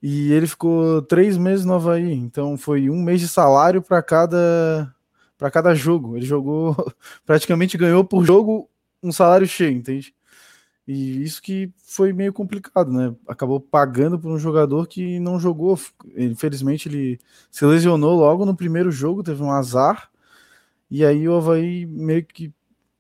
E ele ficou três meses no Havaí, então foi um mês de salário para cada para cada jogo. Ele jogou, praticamente ganhou por jogo um salário cheio, entende? E isso que foi meio complicado, né? Acabou pagando por um jogador que não jogou. Infelizmente, ele se lesionou logo no primeiro jogo, teve um azar. E aí o Havaí meio que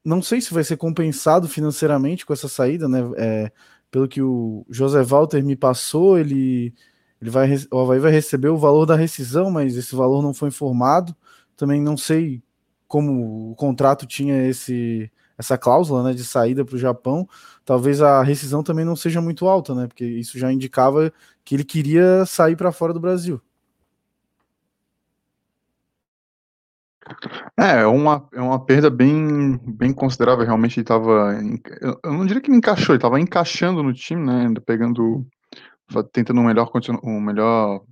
não sei se vai ser compensado financeiramente com essa saída, né? É, pelo que o José Walter me passou, ele, ele vai, o Havaí vai receber o valor da rescisão, mas esse valor não foi informado. Também não sei como o contrato tinha esse essa cláusula né, de saída para o Japão. Talvez a rescisão também não seja muito alta, né? Porque isso já indicava que ele queria sair para fora do Brasil. É, é uma, é uma perda bem, bem considerável. Realmente ele estava. Eu não diria que encaixou, ele estava encaixando no time, né? Pegando. Tentando um melhor, um melhor,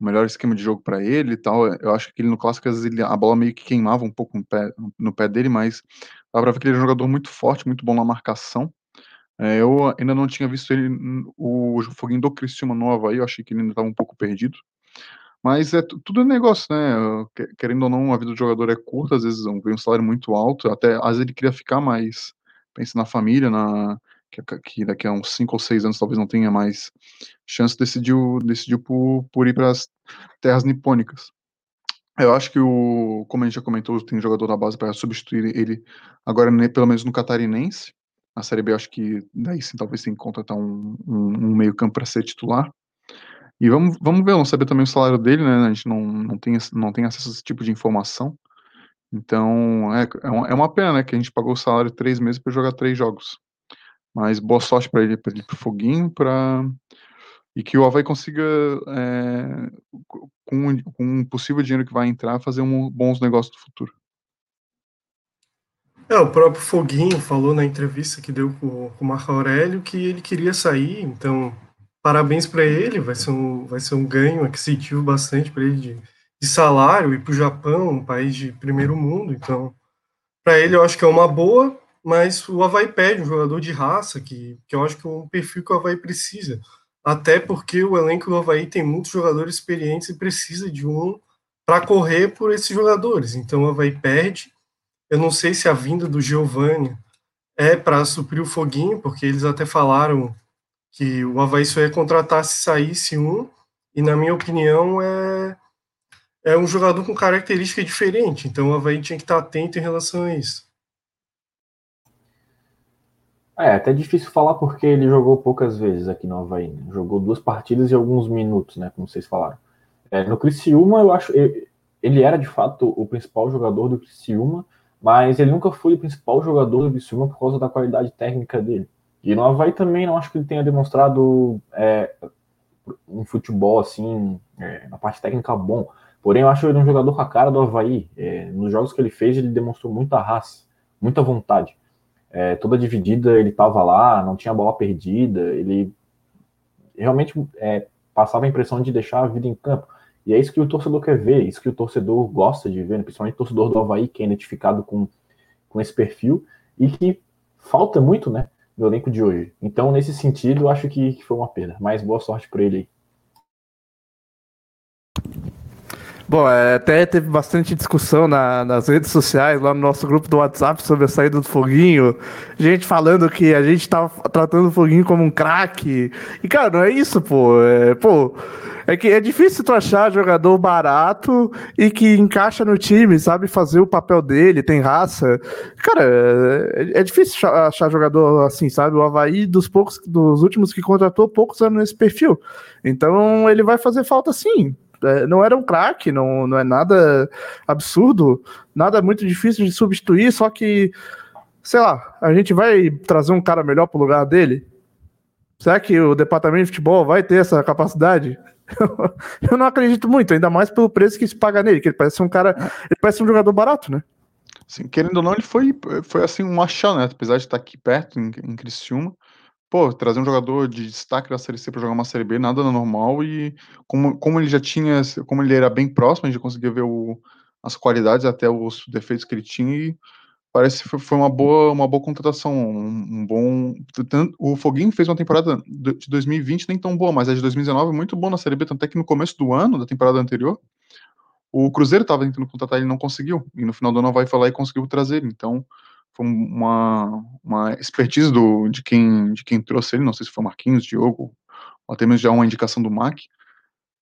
um melhor esquema de jogo para ele e tal. Eu acho que ele no clássico, às vezes, a bola meio que queimava um pouco no pé, no pé dele, mas dá pra ver que ele é um jogador muito forte, muito bom na marcação. É, eu ainda não tinha visto ele, o foguinho do Cristiano no Havaí, eu achei que ele ainda estava um pouco perdido. Mas é tudo é negócio, né? Querendo ou não, a vida do jogador é curta, às vezes vem um salário muito alto, até às vezes ele queria ficar mais, pensa na família, na que, que daqui a uns 5 ou 6 anos talvez não tenha mais chance, decidiu, decidiu por, por ir para as terras nipônicas. Eu acho que o, como a gente já comentou, tem jogador da base para substituir ele agora, pelo menos no catarinense. Na Série B, acho que daí sim talvez tenha que contratar um, um, um meio-campo para ser titular. E vamos, vamos ver, vamos saber também o salário dele, né? A gente não, não, tem, não tem acesso a esse tipo de informação. Então, é, é, uma, é pena, né? Que a gente pagou o salário três meses para jogar três jogos. Mas boa sorte para ele, para ele Foguinho, para e que o Havaí consiga, é, com, com um possível dinheiro que vai entrar, fazer um, bons negócios no futuro. É, o próprio Foguinho falou na entrevista que deu com, com o Marco Aurélio que ele queria sair, então parabéns para ele, vai ser um, vai ser um ganho aquisitivo bastante para ele de, de salário e para o Japão, um país de primeiro mundo, então para ele eu acho que é uma boa, mas o Havaí pede um jogador de raça, que, que eu acho que é um perfil que o Havaí precisa, até porque o elenco do Havaí tem muitos jogadores experientes e precisa de um para correr por esses jogadores, então o Havaí perde, eu não sei se a vinda do Giovanni é para suprir o foguinho, porque eles até falaram que o Havaí só ia contratar se saísse um, e na minha opinião é, é um jogador com característica diferente, então o Havaí tinha que estar atento em relação a isso. É, até difícil falar porque ele jogou poucas vezes aqui no Havaí. Né? Jogou duas partidas e alguns minutos, né? Como vocês falaram. É, no Criciúma, eu acho. Ele era de fato o principal jogador do Criciúma, mas ele nunca foi o principal jogador do Criciúma por causa da qualidade técnica dele. E no Havaí também não acho que ele tenha demonstrado é, um futebol assim, é, na parte técnica bom. Porém, eu acho ele um jogador com a cara do Havaí. É, nos jogos que ele fez, ele demonstrou muita raça, muita vontade. É, toda dividida, ele estava lá, não tinha bola perdida, ele realmente é, passava a impressão de deixar a vida em campo. E é isso que o torcedor quer ver, isso que o torcedor gosta de ver, principalmente o torcedor do Havaí, que é identificado com, com esse perfil, e que falta muito, né? Do elenco de hoje. Então, nesse sentido, acho que, foi uma perda. Mas boa sorte para ele aí. Bom, é, até teve bastante discussão na, nas redes sociais, lá no nosso grupo do WhatsApp, sobre a saída do Foguinho. Gente falando que a gente tava tratando o Foguinho como um craque. E, cara, não é isso, pô. É, pô, é que é difícil tu achar jogador barato e que encaixa no time, sabe fazer o papel dele, tem raça. Cara, é, é difícil achar jogador assim, sabe? O Havaí, dos poucos, dos últimos que contratou, poucos anos nesse perfil. Então ele vai fazer falta sim é, não era um craque, não, não é nada absurdo, nada muito difícil de substituir, só que, sei lá, a gente vai trazer um cara melhor pro lugar dele? Será que o departamento de futebol vai ter essa capacidade? Eu não acredito muito, ainda mais pelo preço que se paga nele, que ele parece um cara, ele parece um jogador barato, né? Sim, querendo ou não, ele foi, foi assim um achado, né? Apesar de estar aqui perto, em, em Criciúma, Pô, trazer um jogador de destaque da Série C para jogar uma Série B, nada normal e como como ele já tinha como ele era bem próximo, a gente conseguia ver o as qualidades, até os defeitos que ele tinha e parece que foi uma boa uma boa contratação, um bom o Foguinho fez uma temporada de 2020 nem tão boa, mas a de 2019 muito boa na Série B, tanto é que no começo do ano, da temporada anterior, o Cruzeiro estava tentando contratar ele não conseguiu, e no final do ano vai falar e conseguiu trazer ele, então foi uma, uma expertise do, de, quem, de quem trouxe ele, não sei se foi Marquinhos, Diogo, ou até mesmo já uma indicação do Mac,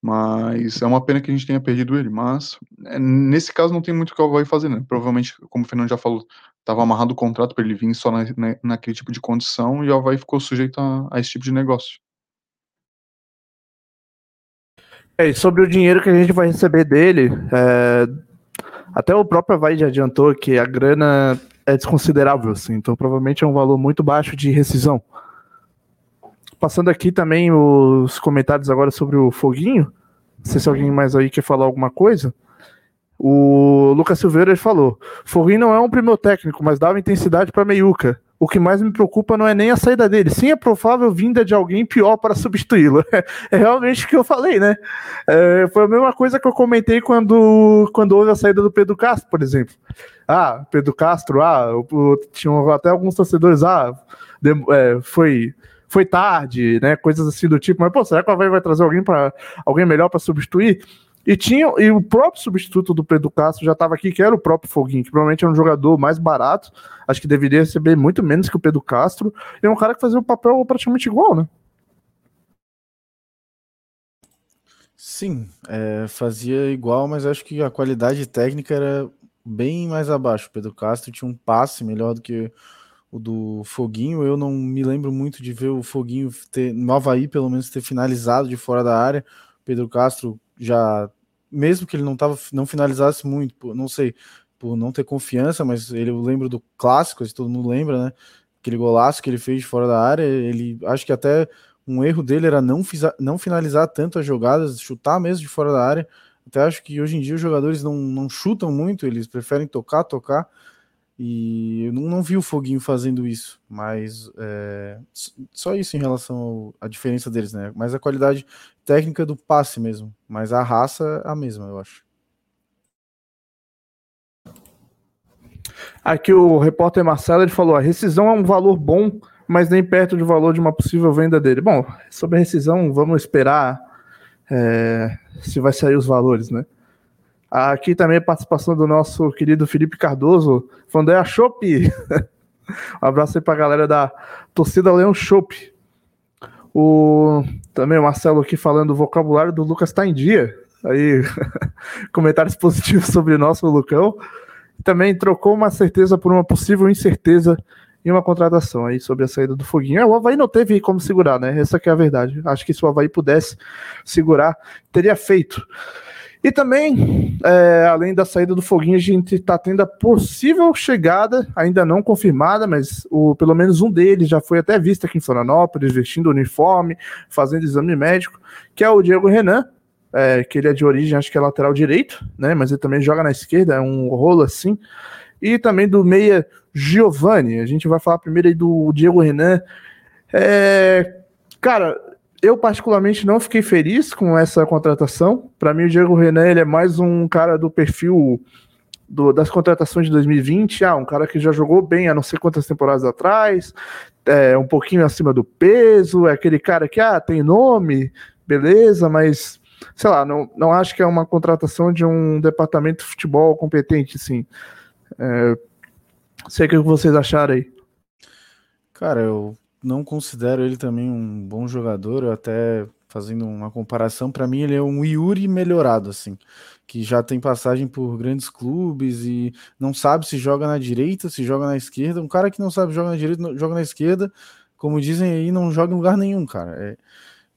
mas é uma pena que a gente tenha perdido ele, mas é, nesse caso não tem muito o que o Havaí fazer, né? Provavelmente, como o Fernando já falou, estava amarrado o contrato para ele vir só na, na, naquele tipo de condição e o Havaí ficou sujeito a, a esse tipo de negócio. É, e sobre o dinheiro que a gente vai receber dele, é, até o próprio Havaí já adiantou que a grana é desconsiderável, assim, então provavelmente é um valor muito baixo de rescisão. Passando aqui também os comentários agora sobre o Foguinho, não sei se alguém mais aí quer falar alguma coisa. O Lucas Silveira falou: Foguinho não é um primeiro técnico, mas dava intensidade para Meiuca. O que mais me preocupa não é nem a saída dele, sim a provável vinda de alguém pior para substituí-lo. É realmente o que eu falei, né? É, foi a mesma coisa que eu comentei quando, quando houve a saída do Pedro Castro, por exemplo. Ah, Pedro Castro, ah, tinham até alguns torcedores, ah, de, é, foi foi tarde, né? Coisas assim do tipo. Mas pô, será que o Havaí vai trazer alguém para alguém melhor para substituir? E tinha e o próprio substituto do Pedro Castro já estava aqui, que era o próprio Foguinho, que provavelmente é um jogador mais barato, acho que deveria receber muito menos que o Pedro Castro, e é um cara que fazia o papel praticamente igual, né? Sim, é, fazia igual, mas acho que a qualidade técnica era bem mais abaixo. O Pedro Castro tinha um passe melhor do que o do Foguinho. Eu não me lembro muito de ver o Foguinho ter, no Havaí, pelo menos, ter finalizado de fora da área. Pedro Castro já, mesmo que ele não, tava, não finalizasse muito, não sei, por não ter confiança, mas ele, eu lembro do clássico, se todo mundo lembra, né? Aquele golaço que ele fez de fora da área, ele acho que até um erro dele era não, não finalizar tanto as jogadas, chutar mesmo de fora da área. Até acho que hoje em dia os jogadores não, não chutam muito, eles preferem tocar, tocar. E eu não, não vi o Foguinho fazendo isso, mas é, só isso em relação à diferença deles, né? Mas a qualidade técnica do passe mesmo, mas a raça é a mesma, eu acho. Aqui o repórter Marcelo ele falou: a rescisão é um valor bom mas nem perto do valor de uma possível venda dele. Bom, sobre a rescisão, vamos esperar é, se vai sair os valores, né? Aqui também a participação do nosso querido Felipe Cardoso, falando é a Chopp. um abraço aí pra galera da torcida Leão Chopp. O, também o Marcelo aqui falando o vocabulário do Lucas está em dia. Aí, comentários positivos sobre o nosso Lucão. Também trocou uma certeza por uma possível incerteza e uma contratação aí sobre a saída do Foguinho. É, o Havaí não teve como segurar, né? Essa que é a verdade. Acho que se o Havaí pudesse segurar, teria feito. E também, é, além da saída do Foguinho, a gente está tendo a possível chegada, ainda não confirmada, mas o, pelo menos um deles já foi até visto aqui em Florianópolis, vestindo uniforme, fazendo exame médico, que é o Diego Renan, é, que ele é de origem, acho que é lateral direito, né? Mas ele também joga na esquerda, é um rolo assim e também do meia Giovanni. A gente vai falar primeiro aí do Diego Renan. É, cara, eu particularmente não fiquei feliz com essa contratação. Para mim, o Diego Renan ele é mais um cara do perfil do, das contratações de 2020. Ah, um cara que já jogou bem há não sei quantas temporadas atrás, é um pouquinho acima do peso, é aquele cara que ah, tem nome, beleza, mas sei lá, não, não acho que é uma contratação de um departamento de futebol competente, assim. É, sei o que vocês acharam aí. Cara, eu não considero ele também um bom jogador, até fazendo uma comparação, para mim ele é um Yuri melhorado, assim, que já tem passagem por grandes clubes e não sabe se joga na direita, se joga na esquerda. Um cara que não sabe joga na direita, joga na esquerda, como dizem aí, não joga em lugar nenhum, cara. É,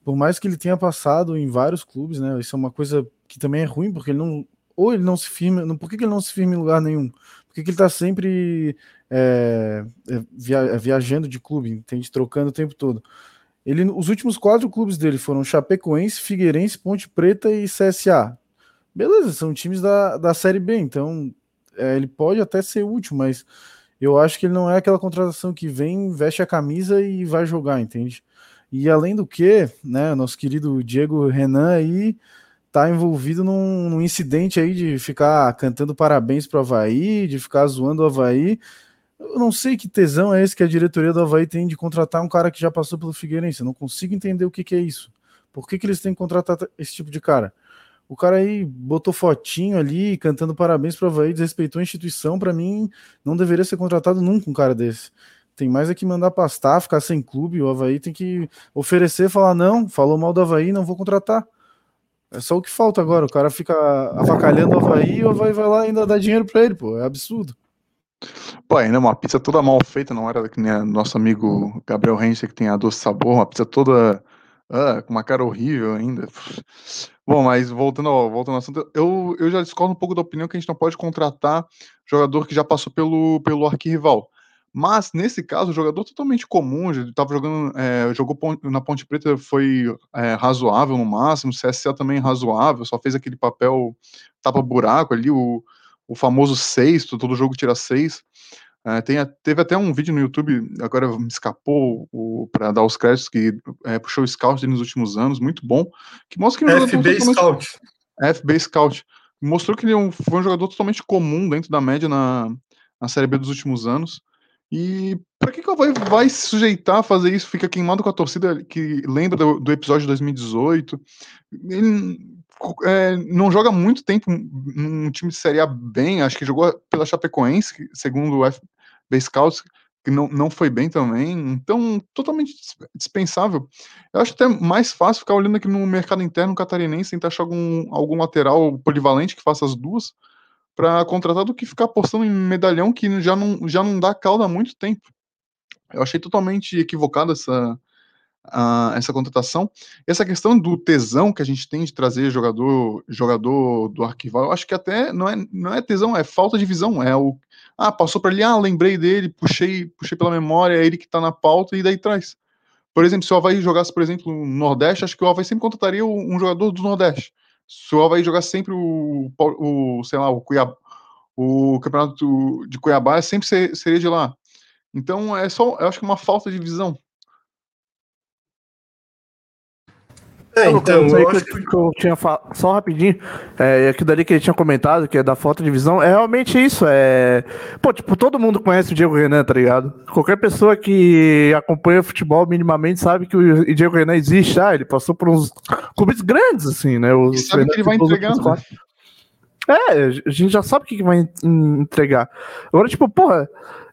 por mais que ele tenha passado em vários clubes, né? Isso é uma coisa que também é ruim, porque ele não. Ou ele não se firma. Por que, que ele não se firma em lugar nenhum? que, que ele está sempre é, é via, é, viajando de clube, entende? Trocando o tempo todo. Ele, os últimos quatro clubes dele foram Chapecoense, Figueirense, Ponte Preta e CSA. Beleza, são times da, da Série B, então é, ele pode até ser útil, mas eu acho que ele não é aquela contratação que vem, veste a camisa e vai jogar, entende? E além do que, né, nosso querido Diego Renan aí tá envolvido num, num, incidente aí de ficar cantando parabéns pro Havaí, de ficar zoando o Havaí. Eu não sei que tesão é esse que a diretoria do Havaí tem de contratar um cara que já passou pelo Figueirense. Eu não consigo entender o que, que é isso. Por que, que eles têm que contratar esse tipo de cara? O cara aí botou fotinho ali, cantando parabéns pro Havaí, desrespeitou a instituição. Para mim, não deveria ser contratado nunca um cara desse. Tem mais é que mandar pastar, ficar sem clube. O Havaí tem que oferecer, falar: não, falou mal do Havaí, não vou contratar. É só o que falta agora. O cara fica avacalhando o Havaí e o Havaí vai lá e ainda dá dinheiro pra ele, pô. É absurdo. Pô, ainda uma pizza toda mal feita, não era que nem nosso amigo Gabriel Rencher que tem a doce sabor, uma pizza toda ah, com uma cara horrível ainda. Bom, mas voltando ao, voltando ao assunto, eu, eu já discordo um pouco da opinião que a gente não pode contratar jogador que já passou pelo, pelo arquirrival. Mas, nesse caso, o jogador totalmente comum, estava jogando, é, jogou na Ponte Preta, foi é, razoável no máximo, CSA também razoável, só fez aquele papel tapa-buraco ali, o, o famoso sexto, todo jogo tira seis. É, tem, teve até um vídeo no YouTube, agora me escapou para dar os créditos, que é, puxou o scout nos últimos anos, muito bom, que mostra que ele é FB Scout. FB Scout. Mostrou que ele é foi um jogador totalmente comum dentro da média na, na Série B dos últimos anos. E para que, que vai, vai se sujeitar a fazer isso? Fica queimado com a torcida que lembra do, do episódio de 2018. Ele é, não joga muito tempo num time de Série A bem, acho que jogou pela Chapecoense, segundo o FB Scouts, que não, não foi bem também, então totalmente dispensável. Eu acho até mais fácil ficar olhando aqui no mercado interno catarinense, tentar achar algum, algum lateral polivalente que faça as duas, para contratar do que ficar apostando em medalhão que já não, já não dá calda há muito tempo. Eu achei totalmente equivocado essa, uh, essa contratação. Essa questão do tesão que a gente tem de trazer jogador jogador do arquival, eu acho que até não é, não é tesão, é falta de visão. É o. Ah, passou para ali, ah, lembrei dele, puxei, puxei pela memória, é ele que está na pauta e daí traz. Por exemplo, se o Havaí jogasse, por exemplo, no Nordeste, acho que o Havaí sempre contrataria um jogador do Nordeste. Se o Havaí jogasse sempre o, o sei lá, o Cuiabá, o campeonato de Cuiabá sempre seria de lá. Então é só, eu acho que é uma falta de visão. É, então, eu, acho que... que eu tinha falado, só rapidinho, é, aquilo dali que ele tinha comentado, que é da falta de visão, é realmente isso, é... Pô, tipo, todo mundo conhece o Diego Renan, tá ligado? Qualquer pessoa que acompanha futebol minimamente sabe que o Diego Renan existe, ah, ele passou por uns clubes grandes, assim, né? Os, e sabe que ele vai entregando, né? É, a gente já sabe o que vai entregar. Agora, tipo, porra,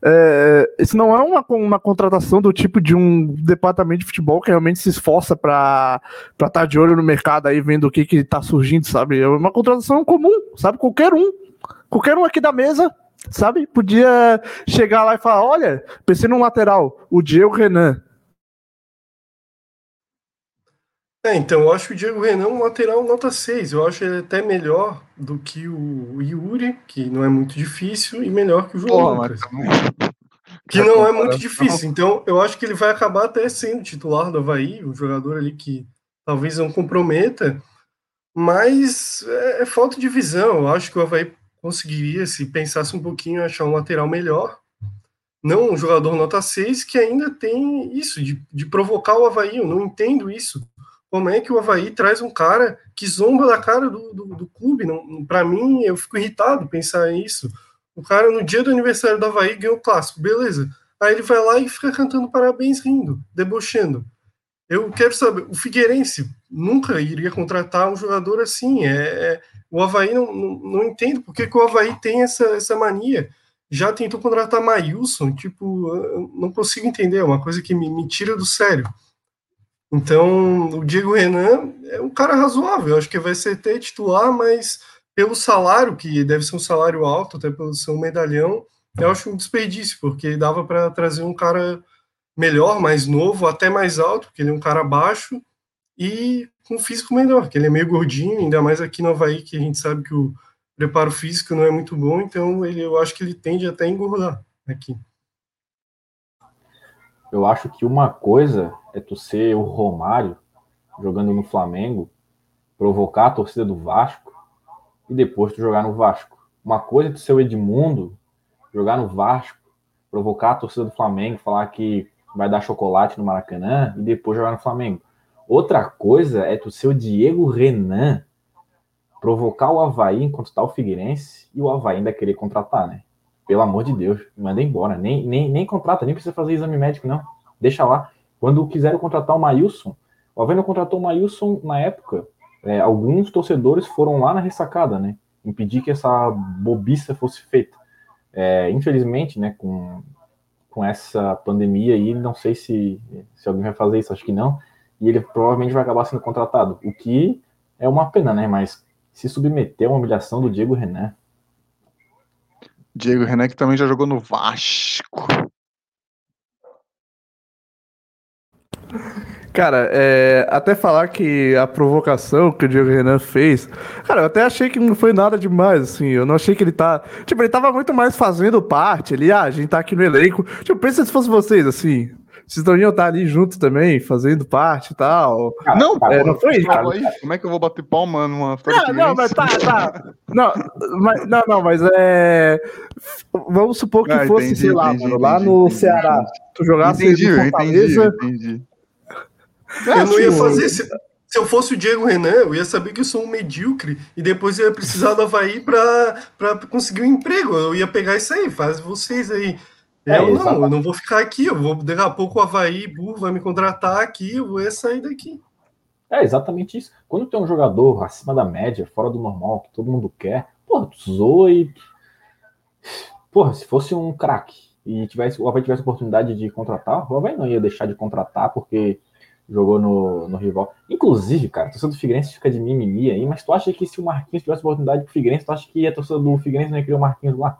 é, isso não é uma, uma contratação do tipo de um departamento de futebol que realmente se esforça para estar tá de olho no mercado aí, vendo o que que tá surgindo, sabe? É uma contratação comum, sabe? Qualquer um. Qualquer um aqui da mesa, sabe? Podia chegar lá e falar: olha, pensei num lateral, o Diego Renan. É, então, eu acho o Diego Renan um lateral nota 6. Eu acho ele até melhor do que o Yuri, que não é muito difícil, e melhor que o João Porra, Lucas. Que não é muito difícil. Então, eu acho que ele vai acabar até sendo titular do Havaí, um jogador ali que talvez não comprometa, mas é, é falta de visão. Eu acho que o Havaí conseguiria, se pensasse um pouquinho, achar um lateral melhor. Não um jogador nota 6 que ainda tem isso, de, de provocar o Havaí. Eu não entendo isso como é que o Havaí traz um cara que zomba da cara do, do, do clube? Para mim, eu fico irritado pensar isso. O cara, no dia do aniversário do Havaí, ganhou o clássico, beleza. Aí ele vai lá e fica cantando parabéns, rindo, debochando. Eu quero saber, o Figueirense nunca iria contratar um jogador assim. É, é o Havaí não, não, não entendo por que, o Havaí tem essa, essa mania. Já tentou contratar Maílson, tipo, não consigo entender, é uma coisa que me, me tira do sério. Então, o Diego Renan é um cara razoável, acho que vai ser até titular, mas pelo salário, que deve ser um salário alto, até pelo seu medalhão, eu acho um desperdício, porque dava para trazer um cara melhor, mais novo, até mais alto, porque ele é um cara baixo e com físico melhor, que ele é meio gordinho, ainda mais aqui no Havaí, que a gente sabe que o preparo físico não é muito bom, então ele, eu acho que ele tende até a engordar aqui. Eu acho que uma coisa é tu ser o Romário jogando no Flamengo, provocar a torcida do Vasco e depois tu jogar no Vasco. Uma coisa é tu ser o Edmundo, jogar no Vasco, provocar a torcida do Flamengo, falar que vai dar chocolate no Maracanã e depois jogar no Flamengo. Outra coisa é tu ser o Diego Renan, provocar o Havaí enquanto tá o Figueirense e o Havaí ainda querer contratar, né? Pelo amor de Deus, manda embora. Nem, nem, nem contrata, nem precisa fazer exame médico, não. Deixa lá. Quando quiseram contratar o Maílson, o não contratou o Maílson na época. É, alguns torcedores foram lá na ressacada, né? Impedir que essa bobiça fosse feita. É, infelizmente, né, com, com essa pandemia aí, não sei se, se alguém vai fazer isso, acho que não. E ele provavelmente vai acabar sendo contratado. O que é uma pena, né? Mas se submeter a uma humilhação do Diego Renan, Diego Renan, que também já jogou no Vasco. Cara, é, até falar que a provocação que o Diego Renan fez, cara, eu até achei que não foi nada demais, assim. Eu não achei que ele tá. Tipo, ele tava muito mais fazendo parte ali. Ah, a gente tá aqui no elenco. Tipo, pensa se fosse vocês, assim. Iam estar ali junto também, fazendo parte e tal. Cara, não, é, não foi isso. Como é que eu vou bater palma numa Não, não, mas tá, tá. Não, mas, não, não, mas é. Vamos supor que ah, fosse, entendi, sei lá, entendi, mano, lá no Ceará. Tu jogasse entendi, no Fortaleza. Entendi, entendi. Eu não ia fazer se, se eu fosse o Diego Renan, eu ia saber que eu sou um medíocre e depois eu ia precisar do Havaí para conseguir um emprego. Eu ia pegar isso aí, faz vocês aí. É, eu não, eu não vou ficar aqui, eu vou daqui a pouco o Havaí burro vai me contratar aqui, eu vou sair daqui. É exatamente isso. Quando tem um jogador acima da média, fora do normal, que todo mundo quer, porra, tu zoa e. Porra, se fosse um craque e tivesse, o Havaí tivesse oportunidade de contratar, o Havaí não ia deixar de contratar porque jogou no, no rival. Inclusive, cara, a torcida do Figueirense fica de mimimi aí, mas tu acha que se o Marquinhos tivesse oportunidade pro Figueirense, tu acha que a torcida do Figueirense não ia querer o Marquinhos lá?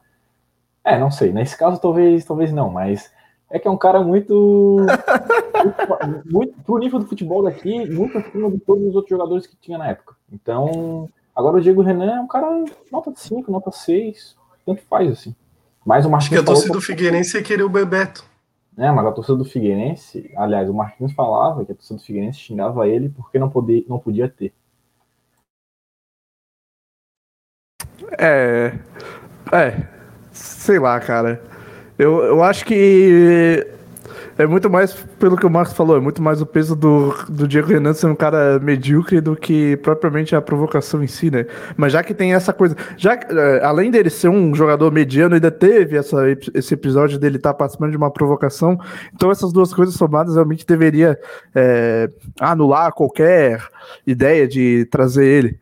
É, não sei. Nesse caso, talvez, talvez não, mas é que é um cara muito. muito, muito pro nível do futebol daqui, muito acima de todos os outros jogadores que tinha na época. Então, agora o Diego Renan é um cara nota 5, nota 6, tanto faz, assim. Mas o Marquinhos. Acho que a torcida do Figueirense ia querer o Bebeto. É, mas a torcida do Figueirense, aliás, o Marquinhos falava que a torcida do Figueirense xingava ele porque não, podia, não podia ter. É. É. Sei lá, cara. Eu, eu acho que é muito mais pelo que o Marcos falou, é muito mais o peso do, do Diego Renan ser um cara medíocre do que propriamente a provocação em si, né? Mas já que tem essa coisa, já é, além dele ser um jogador mediano, ainda teve essa, esse episódio dele estar tá participando de uma provocação, então essas duas coisas somadas realmente deveria é, anular qualquer ideia de trazer ele.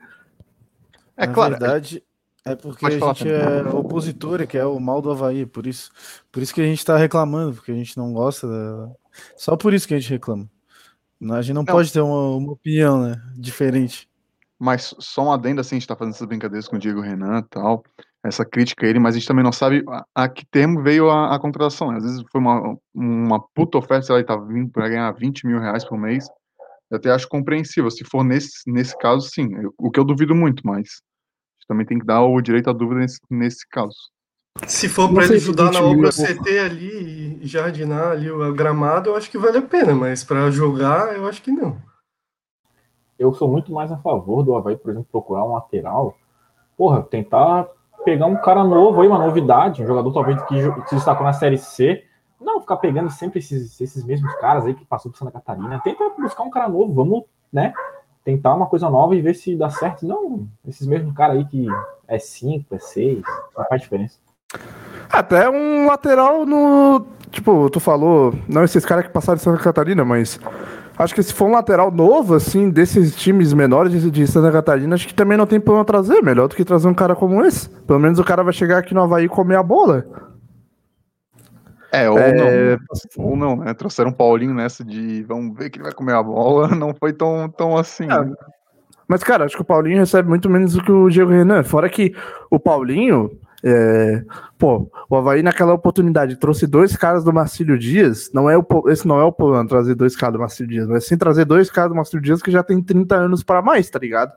É Na claro. verdade, é porque Pode a gente também. é opositora, que é o mal do Havaí, por isso, por isso que a gente está reclamando, porque a gente não gosta da... Só por isso que a gente reclama. A gente não, não. pode ter uma, uma, opinião, né, diferente. Mas só um adendo assim, a gente tá fazendo essas brincadeiras com o Diego Renan e tal, essa crítica a ele, mas a gente também não sabe a, a que termo veio a, a contratação. Né? Às vezes foi uma, uma puta oferta, sei lá, ele tá vindo para ganhar 20 mil reais por mês. Eu até acho compreensível. Se for nesse, nesse caso, sim. Eu, o que eu duvido muito, mas também tem que dar o direito à dúvida nesse, nesse caso. Se for para ele ajudar na obra CT ali e jardinar ali o gramado, eu acho que vale a pena, mas para jogar, eu acho que não. Eu sou muito mais a favor do Havaí, por exemplo, procurar um lateral. Porra, tentar pegar um cara novo aí, uma novidade, um jogador talvez que se destacou na Série C. Não ficar pegando sempre esses, esses mesmos caras aí que passou por Santa Catarina. Tenta buscar um cara novo, vamos, né? Tentar uma coisa nova e ver se dá certo. Não, esses mesmos caras aí que é 5, é 6, não faz diferença. Até um lateral no. Tipo, tu falou, não esses caras que passaram de Santa Catarina, mas acho que se for um lateral novo, assim, desses times menores de Santa Catarina, acho que também não tem problema trazer. Melhor do que trazer um cara como esse. Pelo menos o cara vai chegar aqui no Havaí e comer a bola. É, ou é... não. Ou não, né? Trouxeram um Paulinho nessa de vamos ver que ele vai comer a bola. Não foi tão, tão assim. É. Né? Mas, cara, acho que o Paulinho recebe muito menos do que o Diego Renan. Fora que o Paulinho. É... Pô, o Havaí naquela oportunidade trouxe dois caras do Marcílio Dias. Não é o, esse não é o problema, trazer dois caras do Marcílio Dias, mas sim trazer dois caras do Marcílio Dias que já tem 30 anos para mais, tá ligado?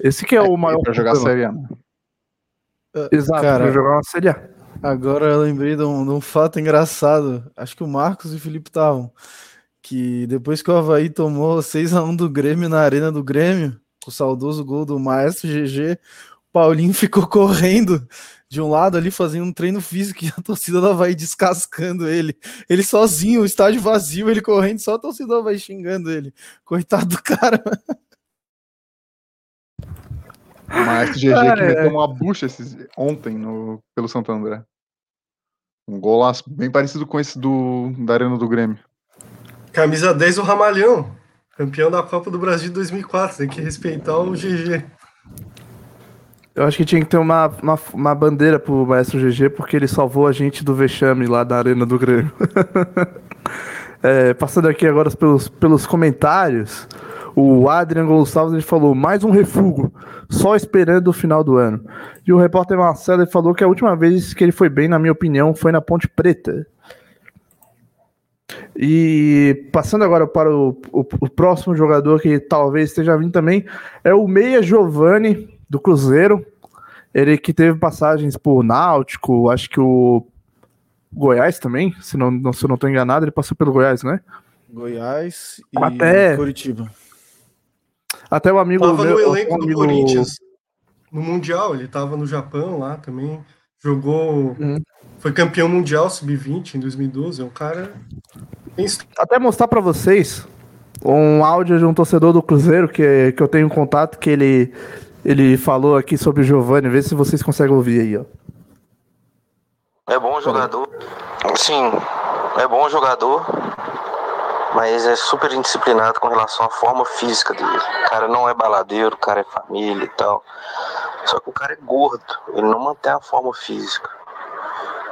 Esse que é, é o maior. Pra jogar Série A. Né? Exato, cara, pra jogar uma Série A. Agora eu lembrei de um, de um, fato engraçado. Acho que o Marcos e o Felipe estavam. Que depois que o Havaí tomou 6x1 do Grêmio na arena do Grêmio, o saudoso gol do Maestro GG, o Paulinho ficou correndo de um lado ali, fazendo um treino físico e a torcida do Havaí descascando ele. Ele sozinho, o estádio vazio, ele correndo, só a torcida do Havaí xingando ele. Coitado do cara. O Maestro GG ah, que é. meteu uma bucha esses, ontem no, pelo Santo André. Um golaço bem parecido com esse do, da Arena do Grêmio. Camisa 10 do Ramalhão, campeão da Copa do Brasil de 2004. Tem que respeitar o GG. Eu acho que tinha que ter uma, uma, uma bandeira pro Maestro GG, porque ele salvou a gente do vexame lá da Arena do Grêmio. é, passando aqui agora pelos, pelos comentários. O Adrian Gonçalves ele falou: mais um refúgio, só esperando o final do ano. E o repórter Marcelo falou que a última vez que ele foi bem, na minha opinião, foi na Ponte Preta. E passando agora para o, o, o próximo jogador que talvez esteja vindo também, é o Meia Giovanni, do Cruzeiro. Ele que teve passagens por Náutico, acho que o Goiás também, se não, se eu não estou enganado, ele passou pelo Goiás, né? Goiás e Até... Curitiba. Até o amigo tava meu, no elenco amigo... do Corinthians no Mundial, ele estava no Japão lá também, jogou, uhum. foi campeão mundial sub-20 em 2012, é um cara até mostrar para vocês um áudio de um torcedor do Cruzeiro que, que eu tenho um contato que ele ele falou aqui sobre o Giovanni, vê se vocês conseguem ouvir aí, ó. É bom jogador. Sim, é bom jogador mas é super indisciplinado com relação à forma física dele. O cara não é baladeiro, o cara é família e tal. Só que o cara é gordo, ele não mantém a forma física.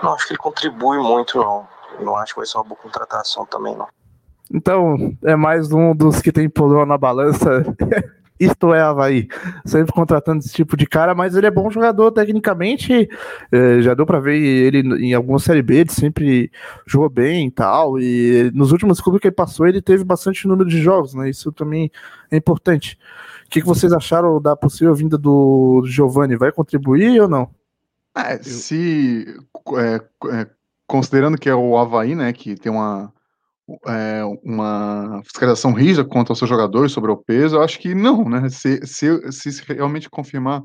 Não acho que ele contribui muito, não. Não acho que vai ser uma boa contratação também, não. Então, é mais um dos que tem problema na balança. Isto é Havaí. Sempre contratando esse tipo de cara, mas ele é bom jogador tecnicamente. É, já deu para ver ele em alguma série B, ele sempre jogou bem e tal. E nos últimos clubes que ele passou, ele teve bastante número de jogos, né? Isso também é importante. O que, que vocês acharam da possível vinda do Giovanni? Vai contribuir ou não? É, se é, é, considerando que é o Havaí, né, que tem uma é, uma fiscalização rígida contra os seus jogadores sobre o peso, eu acho que não, né? Se, se, se realmente confirmar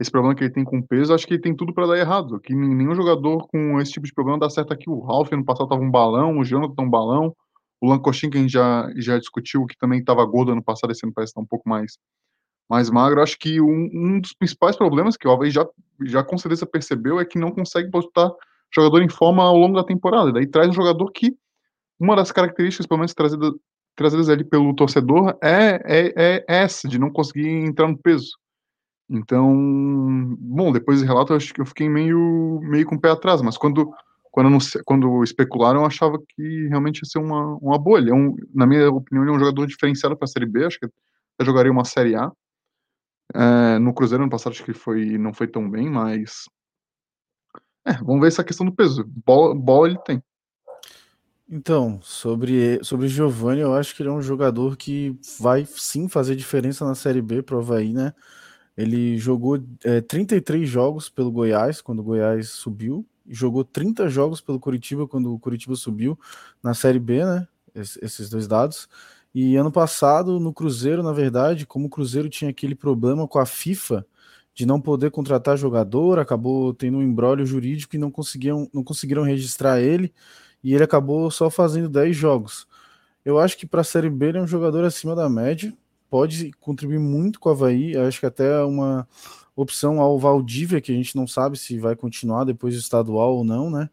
esse problema que ele tem com o peso, acho que ele tem tudo para dar errado. Que nenhum jogador com esse tipo de problema dá certo aqui. O Ralf no passado tava um balão, o Jonathan um balão, o Lancochin, que a gente já, já discutiu, que também estava gordo ano passado, esse ano parece estar um pouco mais, mais magro. Acho que um, um dos principais problemas que o Alves já, já com certeza percebeu é que não consegue botar jogador em forma ao longo da temporada. Daí traz um jogador que uma das características, pelo menos trazidas, trazidas ali pelo torcedor, é, é, é, essa, de não conseguir entrar no peso. Então, bom, depois do relato eu acho que eu fiquei meio, meio com o pé atrás, mas quando, quando, não, quando especularam eu achava que realmente ia ser uma, uma. Ele é um, na minha opinião, ele é um jogador diferenciado para a Série B, acho que eu jogaria uma Série A. É, no Cruzeiro ano passado acho que foi, não foi tão bem, mas. É, vamos ver essa questão do peso. Bola, bola ele tem. Então, sobre, sobre o Giovanni, eu acho que ele é um jogador que vai sim fazer diferença na Série B pro Havaí, né? Ele jogou é, 33 jogos pelo Goiás, quando o Goiás subiu, e jogou 30 jogos pelo Curitiba, quando o Curitiba subiu na Série B, né? Es, esses dois dados. E ano passado, no Cruzeiro, na verdade, como o Cruzeiro tinha aquele problema com a FIFA de não poder contratar jogador, acabou tendo um embrólio jurídico e não conseguiam, não conseguiram registrar ele e ele acabou só fazendo 10 jogos. Eu acho que para a Série B ele é um jogador acima da média, pode contribuir muito com o Havaí, acho que até uma opção ao Valdívia, que a gente não sabe se vai continuar depois do estadual ou não, né?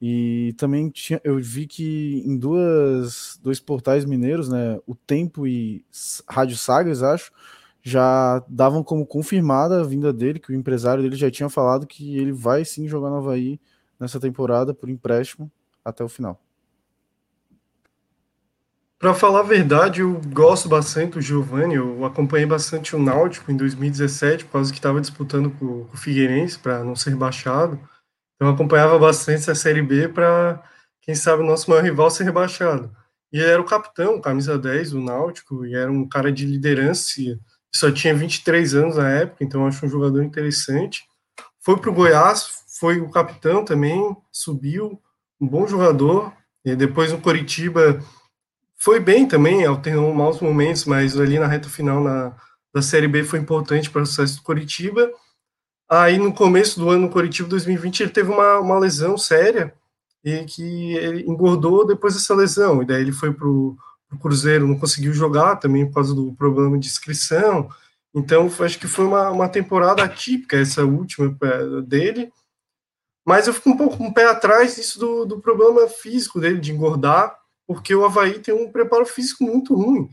E também tinha, eu vi que em duas, dois portais mineiros, né, o Tempo e Rádio Sagres, acho, já davam como confirmada a vinda dele, que o empresário dele já tinha falado que ele vai sim jogar no Havaí nessa temporada por empréstimo até o final. Para falar a verdade, eu gosto bastante do Giovanni. Eu acompanhei bastante o Náutico em 2017, por causa que estava disputando com, o Figueirense para não ser rebaixado. Então, acompanhava bastante essa Série B para, quem sabe, o nosso maior rival ser rebaixado. E era o capitão, camisa 10 do Náutico, e era um cara de liderança. Só tinha 23 anos na época, então acho um jogador interessante. Foi para o Goiás, foi o capitão também, subiu um bom jogador. E depois no Coritiba foi bem também, alternou maus momentos, mas ali na reta final na, da Série B foi importante para o sucesso do Coritiba. Aí no começo do ano, no Coritiba 2020, ele teve uma, uma lesão séria e que ele engordou depois dessa lesão. E daí ele foi para o Cruzeiro, não conseguiu jogar também por causa do problema de inscrição. Então, acho que foi uma, uma temporada atípica essa última é, dele. Mas eu fico um pouco com um pé atrás disso do, do problema físico dele, de engordar, porque o Havaí tem um preparo físico muito ruim.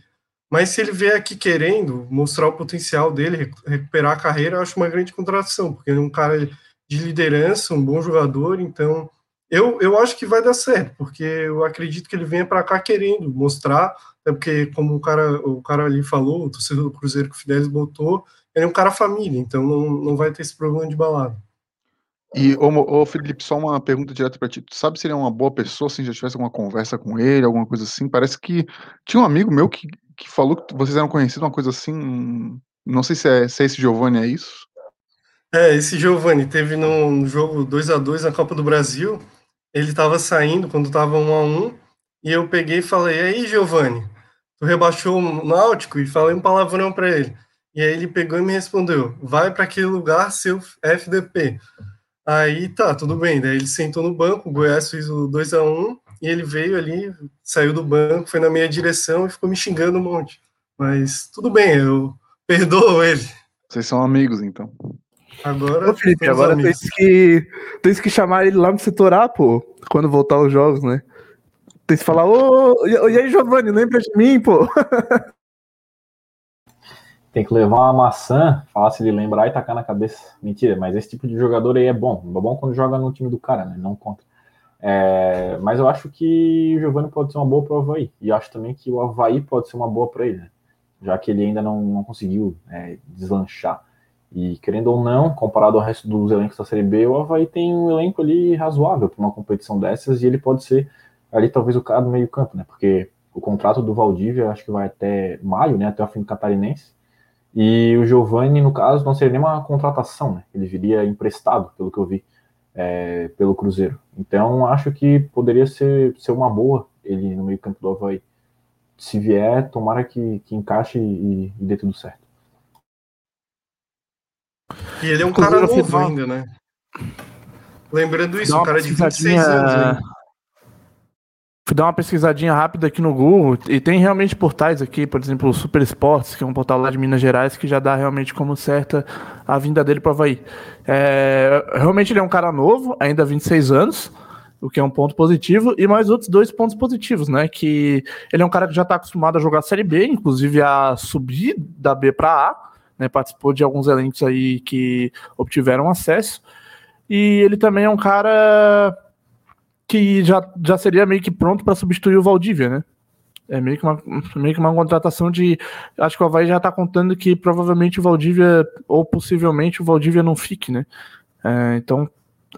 Mas se ele vier aqui querendo mostrar o potencial dele, recuperar a carreira, eu acho uma grande contratação, porque ele é um cara de liderança, um bom jogador, então eu, eu acho que vai dar certo, porque eu acredito que ele venha para cá querendo mostrar, até porque, como o cara, o cara ali falou, o torcedor do Cruzeiro que o Fidelis botou, ele é um cara família, então não, não vai ter esse problema de balada. E, ô, ô Felipe, só uma pergunta direta para ti. Tu sabe se ele é uma boa pessoa, se já tivesse alguma conversa com ele, alguma coisa assim? Parece que tinha um amigo meu que, que falou que vocês eram conhecidos, uma coisa assim. Não sei se é, se é esse Giovanni, é isso? É, esse Giovanni teve no jogo 2 a 2 na Copa do Brasil. Ele estava saindo quando estava 1 a 1 e eu peguei e falei: "Aí, Giovanni, tu rebaixou o Náutico?" E falei um palavrão para ele. E aí ele pegou e me respondeu: "Vai para aquele lugar, seu FDP." Aí tá, tudo bem. Daí ele sentou no banco, o Goiás fez o 2 a 1 e ele veio ali, saiu do banco, foi na minha direção e ficou me xingando um monte. Mas tudo bem, eu perdoo ele. Vocês são amigos, então. Agora. Ô, Felipe, agora tem que, tem que chamar ele lá no setor A, pô, quando voltar os jogos, né? Tem que falar, ô, e aí, Giovanni, lembra de mim, pô? Tem que levar uma maçã, falar se ele lembrar e tacar na cabeça. Mentira, mas esse tipo de jogador aí é bom. É bom quando joga no time do cara, né? Não contra. É, mas eu acho que o Giovanni pode ser uma boa para o Havaí. E acho também que o Havaí pode ser uma boa para ele, né? já que ele ainda não, não conseguiu é, deslanchar. E querendo ou não, comparado ao resto dos elencos da Série B, o Havaí tem um elenco ali razoável para uma competição dessas e ele pode ser ali talvez o cara do meio campo, né? Porque o contrato do Valdívia acho que vai até maio, né? Até o fim do Catarinense. E o Giovani, no caso, não seria nem uma contratação, né? Ele viria emprestado, pelo que eu vi, é, pelo Cruzeiro. Então acho que poderia ser, ser uma boa ele no meio campo do Havaí. Se vier, tomara que, que encaixe e, e dê tudo certo. E ele é um cara novo ainda, né? Lembrando isso, um cara de 26 anos ainda. Fui dar uma pesquisadinha rápida aqui no Google e tem realmente portais aqui, por exemplo, o Super Esportes, que é um portal lá de Minas Gerais, que já dá realmente como certa a vinda dele para o Havaí. É, realmente ele é um cara novo, ainda 26 anos, o que é um ponto positivo, e mais outros dois pontos positivos, né? Que ele é um cara que já está acostumado a jogar Série B, inclusive a subir da B para A, né? Participou de alguns elencos aí que obtiveram acesso. E ele também é um cara que já, já seria meio que pronto para substituir o Valdívia, né? É meio que, uma, meio que uma contratação de. Acho que o Havaí já está contando que provavelmente o Valdívia, ou possivelmente o Valdívia não fique, né? É, então,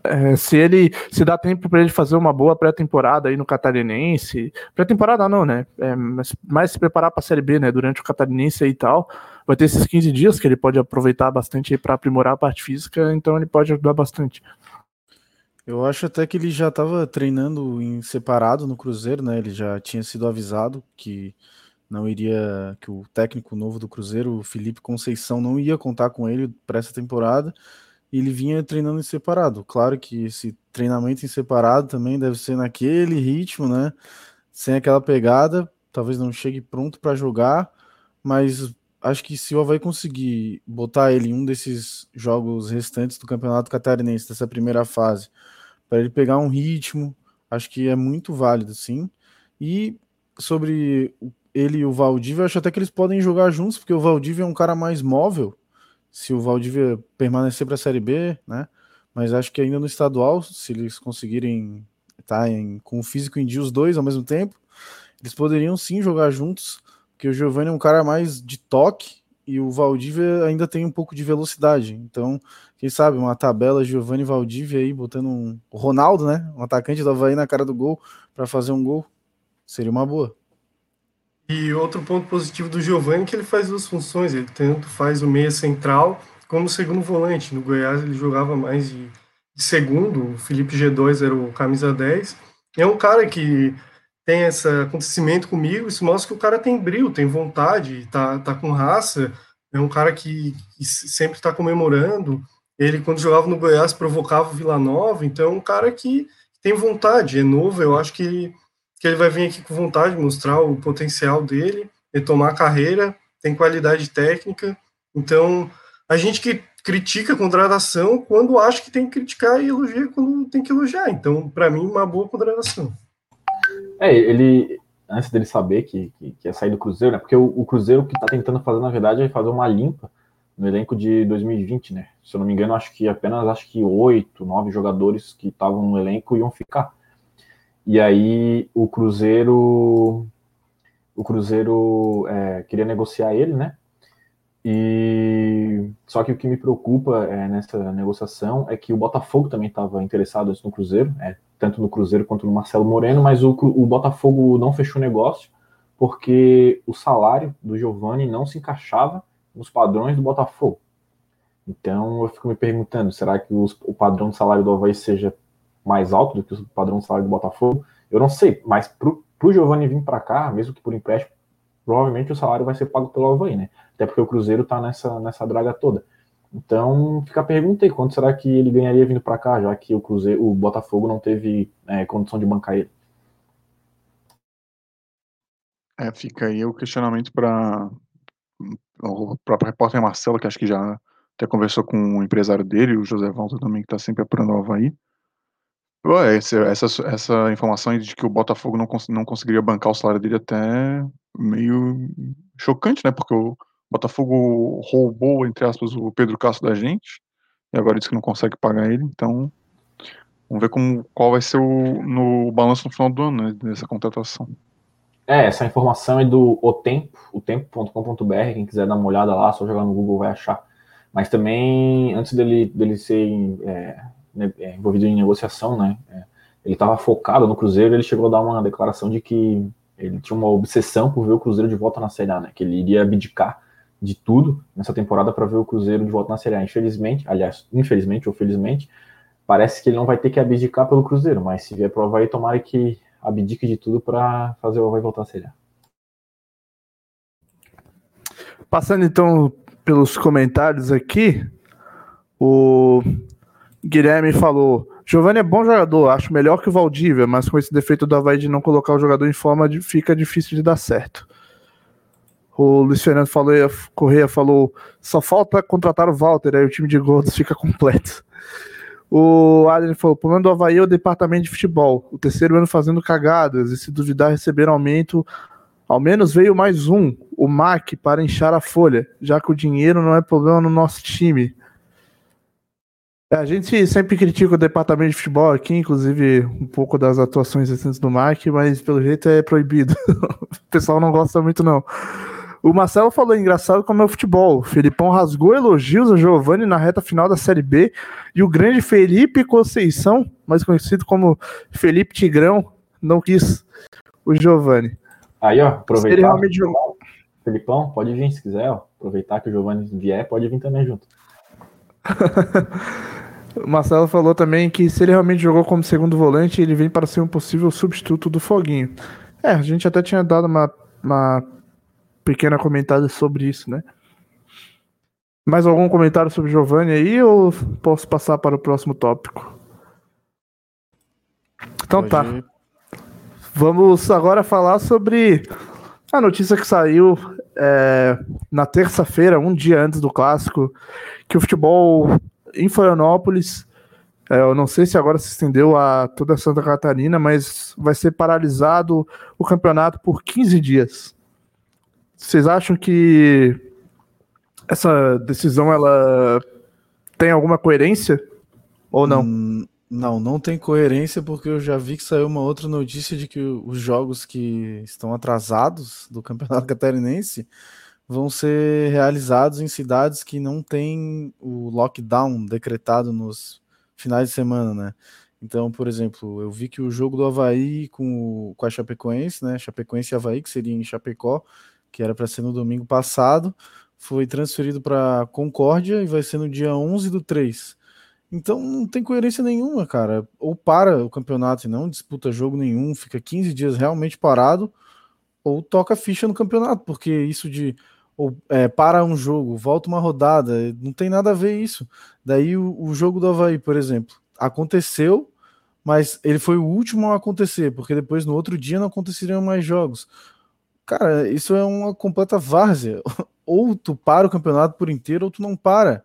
é, se ele se dá tempo para ele fazer uma boa pré-temporada aí no Catarinense, pré-temporada não, né? É, mas mais se preparar para a Série B, né? Durante o Catarinense e tal, vai ter esses 15 dias que ele pode aproveitar bastante para aprimorar a parte física, então ele pode ajudar bastante. Eu acho até que ele já estava treinando em separado no Cruzeiro, né? Ele já tinha sido avisado que não iria, que o técnico novo do Cruzeiro, o Felipe Conceição, não ia contar com ele para essa temporada. E ele vinha treinando em separado. Claro que esse treinamento em separado também deve ser naquele ritmo, né? Sem aquela pegada, talvez não chegue pronto para jogar, mas acho que se o Havaí conseguir botar ele em um desses jogos restantes do Campeonato Catarinense, dessa primeira fase, para ele pegar um ritmo. Acho que é muito válido, sim. E sobre ele e o Valdívia, acho até que eles podem jogar juntos, porque o Valdívia é um cara mais móvel. Se o Valdívia permanecer para a Série B, né? Mas acho que ainda no estadual, se eles conseguirem estar tá em, com o físico em dia os dois ao mesmo tempo, eles poderiam sim jogar juntos, porque o Giovanni é um cara mais de toque e o Valdívia ainda tem um pouco de velocidade. Então, quem sabe uma tabela Giovanni Valdívia aí botando um Ronaldo, né, um atacante do Havaí na cara do gol para fazer um gol, seria uma boa. E outro ponto positivo do Giovanni é que ele faz duas funções, ele tanto faz o meia central como segundo volante. No Goiás ele jogava mais de segundo, o Felipe G2 era o camisa 10. É um cara que tem esse acontecimento comigo, isso mostra que o cara tem brilho, tem vontade, tá, tá com raça, é um cara que, que sempre está comemorando. Ele, quando jogava no Goiás, provocava o Vila Nova, então é um cara que tem vontade, é novo, eu acho que, que ele vai vir aqui com vontade, mostrar o potencial dele, retomar a carreira, tem qualidade técnica, então a gente que critica a contratação quando acha que tem que criticar e elogia quando tem que elogiar, então para mim uma boa contratação. É, ele, antes dele saber que, que, que ia sair do Cruzeiro, né? Porque o, o Cruzeiro que tá tentando fazer, na verdade, é fazer uma limpa no elenco de 2020, né? Se eu não me engano, acho que apenas acho que oito, nove jogadores que estavam no elenco iam ficar. E aí o Cruzeiro o Cruzeiro é, queria negociar ele, né? E só que o que me preocupa é, nessa negociação é que o Botafogo também estava interessado no Cruzeiro, é, tanto no Cruzeiro quanto no Marcelo Moreno, mas o, o Botafogo não fechou negócio porque o salário do Giovani não se encaixava nos padrões do Botafogo. Então eu fico me perguntando, será que os, o padrão de salário do Havaí seja mais alto do que o padrão de salário do Botafogo? Eu não sei, mas pro, pro Giovani vir para cá, mesmo que por empréstimo, provavelmente o salário vai ser pago pelo Havaí, né? Até porque o Cruzeiro tá nessa, nessa draga toda. Então fica a pergunta aí, quanto será que ele ganharia vindo para cá, já que o Cruzeiro, o Botafogo não teve é, condição de bancar ele? É, fica aí o questionamento para o próprio repórter Marcelo, que acho que já até conversou com o empresário dele, o José Walter também, que está sempre apurando o Havaí. Ué, essa, essa informação de que o Botafogo não, cons- não conseguiria bancar o salário dele até meio chocante, né? Porque o Botafogo roubou, entre aspas, o Pedro Castro da gente, e agora diz que não consegue pagar ele, então vamos ver como, qual vai ser o no balanço no final do ano, né, dessa contratação. É, essa informação é do O Tempo, otempo.com.br, quem quiser dar uma olhada lá, só jogar no Google vai achar. Mas também, antes dele, dele ser é, ne- é, envolvido em negociação, né, é, ele estava focado no Cruzeiro, ele chegou a dar uma declaração de que ele tinha uma obsessão por ver o Cruzeiro de volta na Série A, né, que ele iria abdicar de tudo nessa temporada para ver o Cruzeiro de volta na Série A. Infelizmente, aliás, infelizmente ou felizmente, parece que ele não vai ter que abdicar pelo Cruzeiro, mas se vier pro Havaí, tomara que abdique de tudo para fazer o Havaí voltar a Série A. Passando então pelos comentários aqui, o Guilherme falou: Giovanni é bom jogador, acho melhor que o Valdívia, mas com esse defeito do Havaí de não colocar o jogador em forma, fica difícil de dar certo. O Luiz Fernando falou, Correia falou: só falta contratar o Walter, aí o time de gordos fica completo. O Adrian falou: o problema do Havaí é o departamento de futebol. O terceiro ano fazendo cagadas, e se duvidar, receber aumento ao menos veio mais um, o MAC, para inchar a folha, já que o dinheiro não é problema no nosso time. É, A gente sempre critica o departamento de futebol aqui, inclusive um pouco das atuações recentes do MAC, mas pelo jeito é proibido. o pessoal não gosta muito, não. O Marcelo falou engraçado como é o futebol. O Felipão rasgou elogios a Giovanni na reta final da Série B e o grande Felipe Conceição, mais conhecido como Felipe Tigrão, não quis o Giovanni. Aí, ó, aproveitar. realmente. Felipão, pode vir se quiser, ó. Aproveitar que o Giovanni vier, pode vir também junto. O Marcelo falou também que se ele realmente jogou como segundo volante, ele vem para ser um possível substituto do Foguinho. É, a gente até tinha dado uma, uma pequena comentada sobre isso, né? Mais algum comentário sobre Giovanni aí ou posso passar para o próximo tópico? Então tá. Pode- Vamos agora falar sobre a notícia que saiu é, na terça-feira, um dia antes do clássico, que o futebol em Florianópolis, é, eu não sei se agora se estendeu a toda Santa Catarina, mas vai ser paralisado o campeonato por 15 dias. Vocês acham que essa decisão ela tem alguma coerência ou não? Hum, Não, não tem coerência porque eu já vi que saiu uma outra notícia de que os jogos que estão atrasados do Campeonato Catarinense vão ser realizados em cidades que não têm o lockdown decretado nos finais de semana, né? Então, por exemplo, eu vi que o jogo do Havaí com, com a Chapecoense, né? Chapecoense e Havaí, que seria em Chapecó, que era para ser no domingo passado, foi transferido para Concórdia e vai ser no dia 11 do 3. Então não tem coerência nenhuma, cara. Ou para o campeonato e não disputa jogo nenhum, fica 15 dias realmente parado, ou toca ficha no campeonato, porque isso de ou, é, para um jogo, volta uma rodada, não tem nada a ver isso. Daí o, o jogo do Havaí, por exemplo, aconteceu, mas ele foi o último a acontecer, porque depois no outro dia não aconteceriam mais jogos. Cara, isso é uma completa várzea. Ou tu para o campeonato por inteiro, ou tu não para.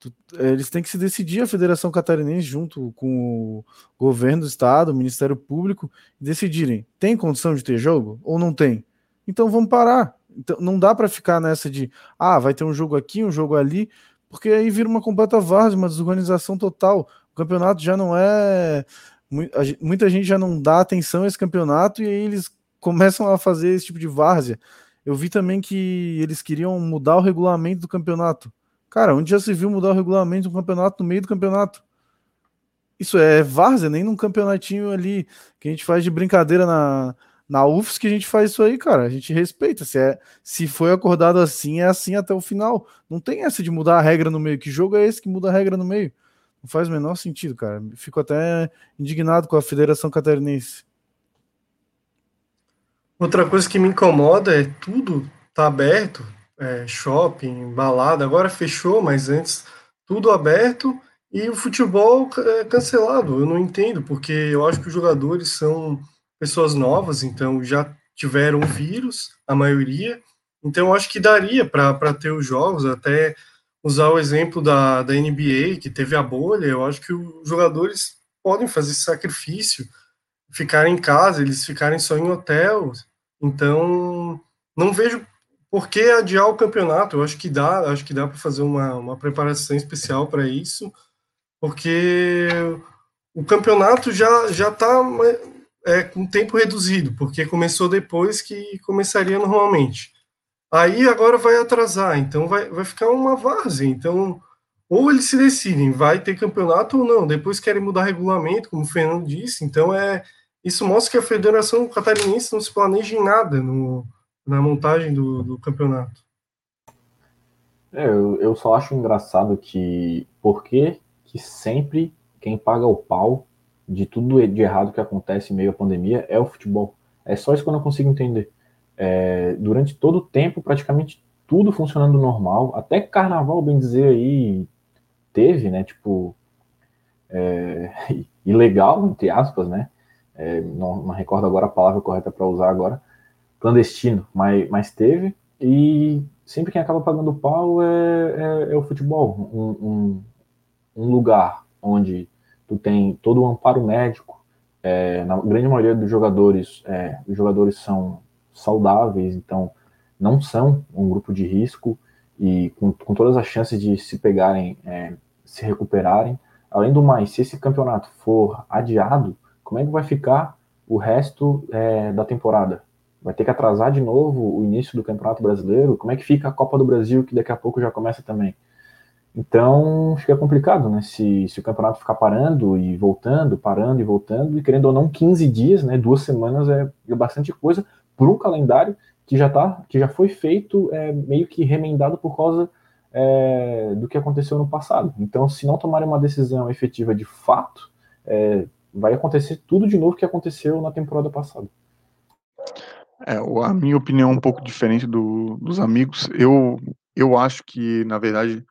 Tu- eh, Eles têm que se decidir, a Federação Catarinense, junto com o governo do estado, o Ministério Público, decidirem: tem condição de ter jogo ou não tem? Então vamos parar. Então, não dá para ficar nessa de, ah, vai ter um jogo aqui, um jogo ali, porque aí vira uma completa várzea, uma desorganização total. O campeonato já não é. Muita gente já não dá atenção a esse campeonato e aí eles começam a fazer esse tipo de várzea. Eu vi também que eles queriam mudar o regulamento do campeonato. Cara, onde já se viu mudar o regulamento do campeonato no meio do campeonato? Isso é várzea, nem num campeonatinho ali que a gente faz de brincadeira na, na UFS que a gente faz isso aí, cara. A gente respeita. Se, é, se foi acordado assim, é assim até o final. Não tem essa de mudar a regra no meio. Que jogo é esse que muda a regra no meio? Não faz o menor sentido, cara. Fico até indignado com a Federação Catarinense. Outra coisa que me incomoda é tudo tá aberto, é, shopping, balada, agora fechou, mas antes tudo aberto e o futebol é, cancelado. Eu não entendo, porque eu acho que os jogadores são pessoas novas, então já tiveram vírus, a maioria, então eu acho que daria para ter os jogos, até usar o exemplo da, da NBA, que teve a bolha, eu acho que os jogadores podem fazer esse sacrifício, ficarem em casa, eles ficarem só em hotel. Então, não vejo por que adiar o campeonato. Eu acho que dá, acho que dá para fazer uma, uma preparação especial para isso, porque o campeonato já já está é, com tempo reduzido, porque começou depois que começaria normalmente. Aí agora vai atrasar, então vai, vai ficar uma várzea. Então, ou eles se decidem, vai ter campeonato ou não. Depois querem mudar regulamento, como o Fernando disse. Então, é isso mostra que a Federação Catarinense não se planeja em nada no, na montagem do, do campeonato. É, eu, eu só acho engraçado que por que, que sempre quem paga o pau de tudo de errado que acontece em meio à pandemia é o futebol. É só isso que eu não consigo entender. É, durante todo o tempo, praticamente tudo funcionando normal, até carnaval, bem dizer aí, teve, né? Tipo, é, ilegal, entre aspas, né? É, não, não, recordo agora a palavra correta para usar agora, clandestino, mas, mas teve, e sempre quem acaba pagando pau é, é, é o futebol, um, um, um lugar onde tu tem todo o amparo médico. É, na grande maioria dos jogadores, é, os jogadores são saudáveis, então não são um grupo de risco e com, com todas as chances de se pegarem, é, se recuperarem. Além do mais, se esse campeonato for adiado, como é que vai ficar o resto é, da temporada? Vai ter que atrasar de novo o início do Campeonato Brasileiro? Como é que fica a Copa do Brasil, que daqui a pouco já começa também? Então fica complicado, né? Se, se o campeonato ficar parando e voltando, parando e voltando, e querendo ou não, 15 dias, né? Duas semanas é, é bastante coisa para um calendário que já tá, que já foi feito é, meio que remendado por causa é, do que aconteceu no passado. Então, se não tomarem uma decisão efetiva de fato, é, vai acontecer tudo de novo que aconteceu na temporada passada. É, a minha opinião é um pouco diferente do, dos amigos. Eu, eu acho que, na verdade,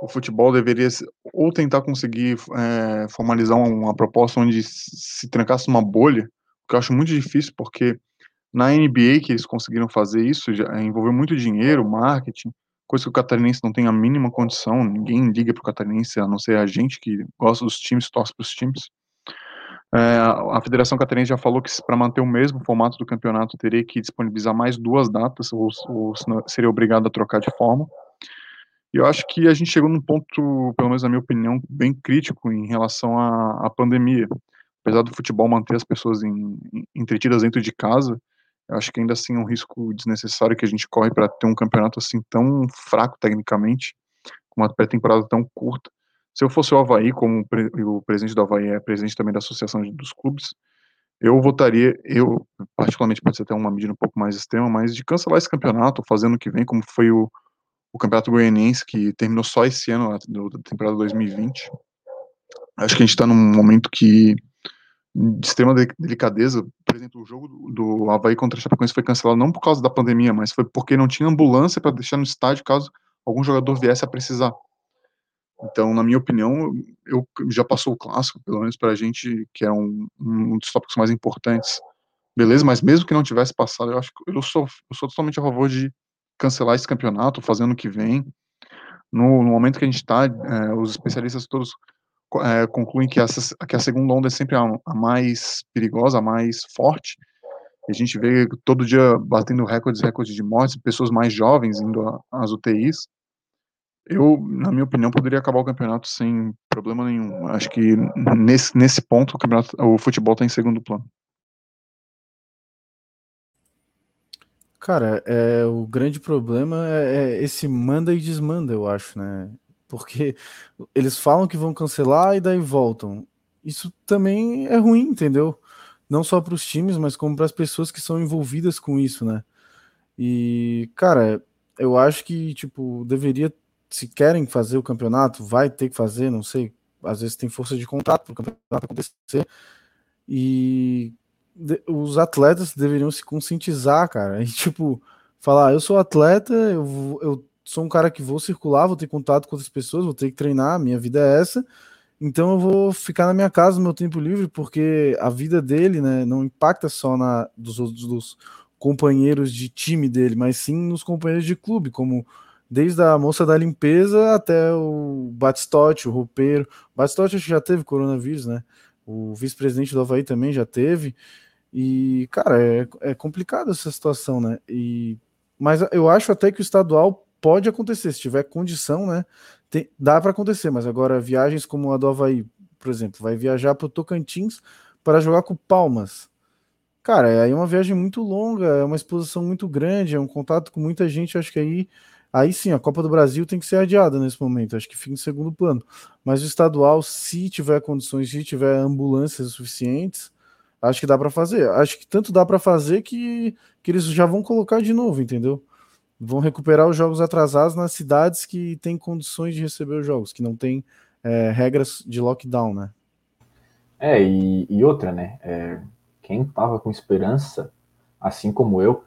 o futebol deveria ou tentar conseguir é, formalizar uma, proposta onde se trancasse uma bolha, que eu acho muito difícil, porque na NBA que eles conseguiram fazer isso, já envolveu muito dinheiro, marketing, coisa que o catarinense não tem a mínima condição, ninguém liga para o catarinense, a não ser a gente que gosta dos times, torce para os times. É, a Federação Catarinense já falou que para manter o mesmo formato do campeonato teria que disponibilizar mais duas datas, ou, ou seria obrigado a trocar de forma. E eu acho que a gente chegou num ponto, pelo menos na minha opinião, bem crítico em relação à, à pandemia. Apesar do futebol manter as pessoas em, em, entretidas dentro de casa, eu acho que ainda assim é um risco desnecessário que a gente corre para ter um campeonato assim tão fraco tecnicamente, com uma pré-temporada tão curta. Se eu fosse o Havaí, como o presidente do Havaí é presidente também da Associação dos Clubes, eu votaria, eu, particularmente, pode ser até uma medida um pouco mais extrema, mas de cancelar esse campeonato, fazendo o que vem, como foi o, o Campeonato Goianiense, que terminou só esse ano, da temporada 2020. Acho que a gente está num momento que de extrema delicadeza. Por exemplo, o jogo do, Havaí contra a Chapecoense foi cancelado não por causa da pandemia, mas foi porque não tinha ambulância para deixar no estádio caso algum jogador viesse a precisar. Então, na minha opinião, eu já passou o clássico, pelo menos para a gente, que é um, um dos tópicos mais importantes. Beleza, mas mesmo que não tivesse passado, eu acho que eu sou, eu sou totalmente a favor de cancelar esse campeonato, fazendo o que vem. No, no momento que a gente está, é, os especialistas todos é, concluem que, essa, que a segunda onda é sempre a, a, mais perigosa, a mais forte. A gente vê todo dia batendo recordes recordes de mortes, pessoas mais jovens indo às UTIs. Eu, na minha opinião, poderia acabar o campeonato sem problema nenhum. Acho que nesse, nesse ponto o, campeonato, o futebol está em segundo plano. Cara, é, o grande problema é, é, esse manda e desmanda, eu acho, né? Porque eles falam que vão cancelar e daí voltam. Isso também é ruim, entendeu? Não só para os times, mas como para as pessoas que são envolvidas com isso, né? E, cara, eu acho que, tipo, deveria, se querem fazer o campeonato, vai ter que fazer, não sei, às vezes tem força de contato para o campeonato acontecer. E os atletas deveriam se conscientizar, cara. E, tipo, falar, eu sou atleta, eu, eu sou um cara que vou circular, vou ter contato com outras pessoas, vou ter que treinar, minha vida é essa. Então eu vou ficar na minha casa no meu tempo livre, porque a vida dele, né, não impacta só na dos outros dos companheiros de time dele, mas sim nos companheiros de clube, como desde a moça da limpeza até o Batistote, o roupeiro. Acho que já teve coronavírus, né? O vice-presidente do Havaí também já teve. E, cara, é, é complicado essa situação, né? E, mas eu acho até que o estadual pode acontecer, se tiver condição, né? Tem, dá para acontecer, mas agora viagens como a do Havaí, por exemplo, vai viajar para o Tocantins para jogar com Palmas. Cara, é aí uma viagem muito longa, é uma exposição muito grande, é um contato com muita gente. Acho que aí, aí sim, a Copa do Brasil tem que ser adiada nesse momento. Acho que fica em segundo plano. Mas o estadual, se tiver condições, se tiver ambulâncias suficientes, acho que dá para fazer. Acho que tanto dá para fazer que, que eles já vão colocar de novo, entendeu? Vão recuperar os jogos atrasados nas cidades que têm condições de receber os jogos, que não tem é, regras de lockdown, né? É, e, e outra, né? É, quem estava com esperança, assim como eu,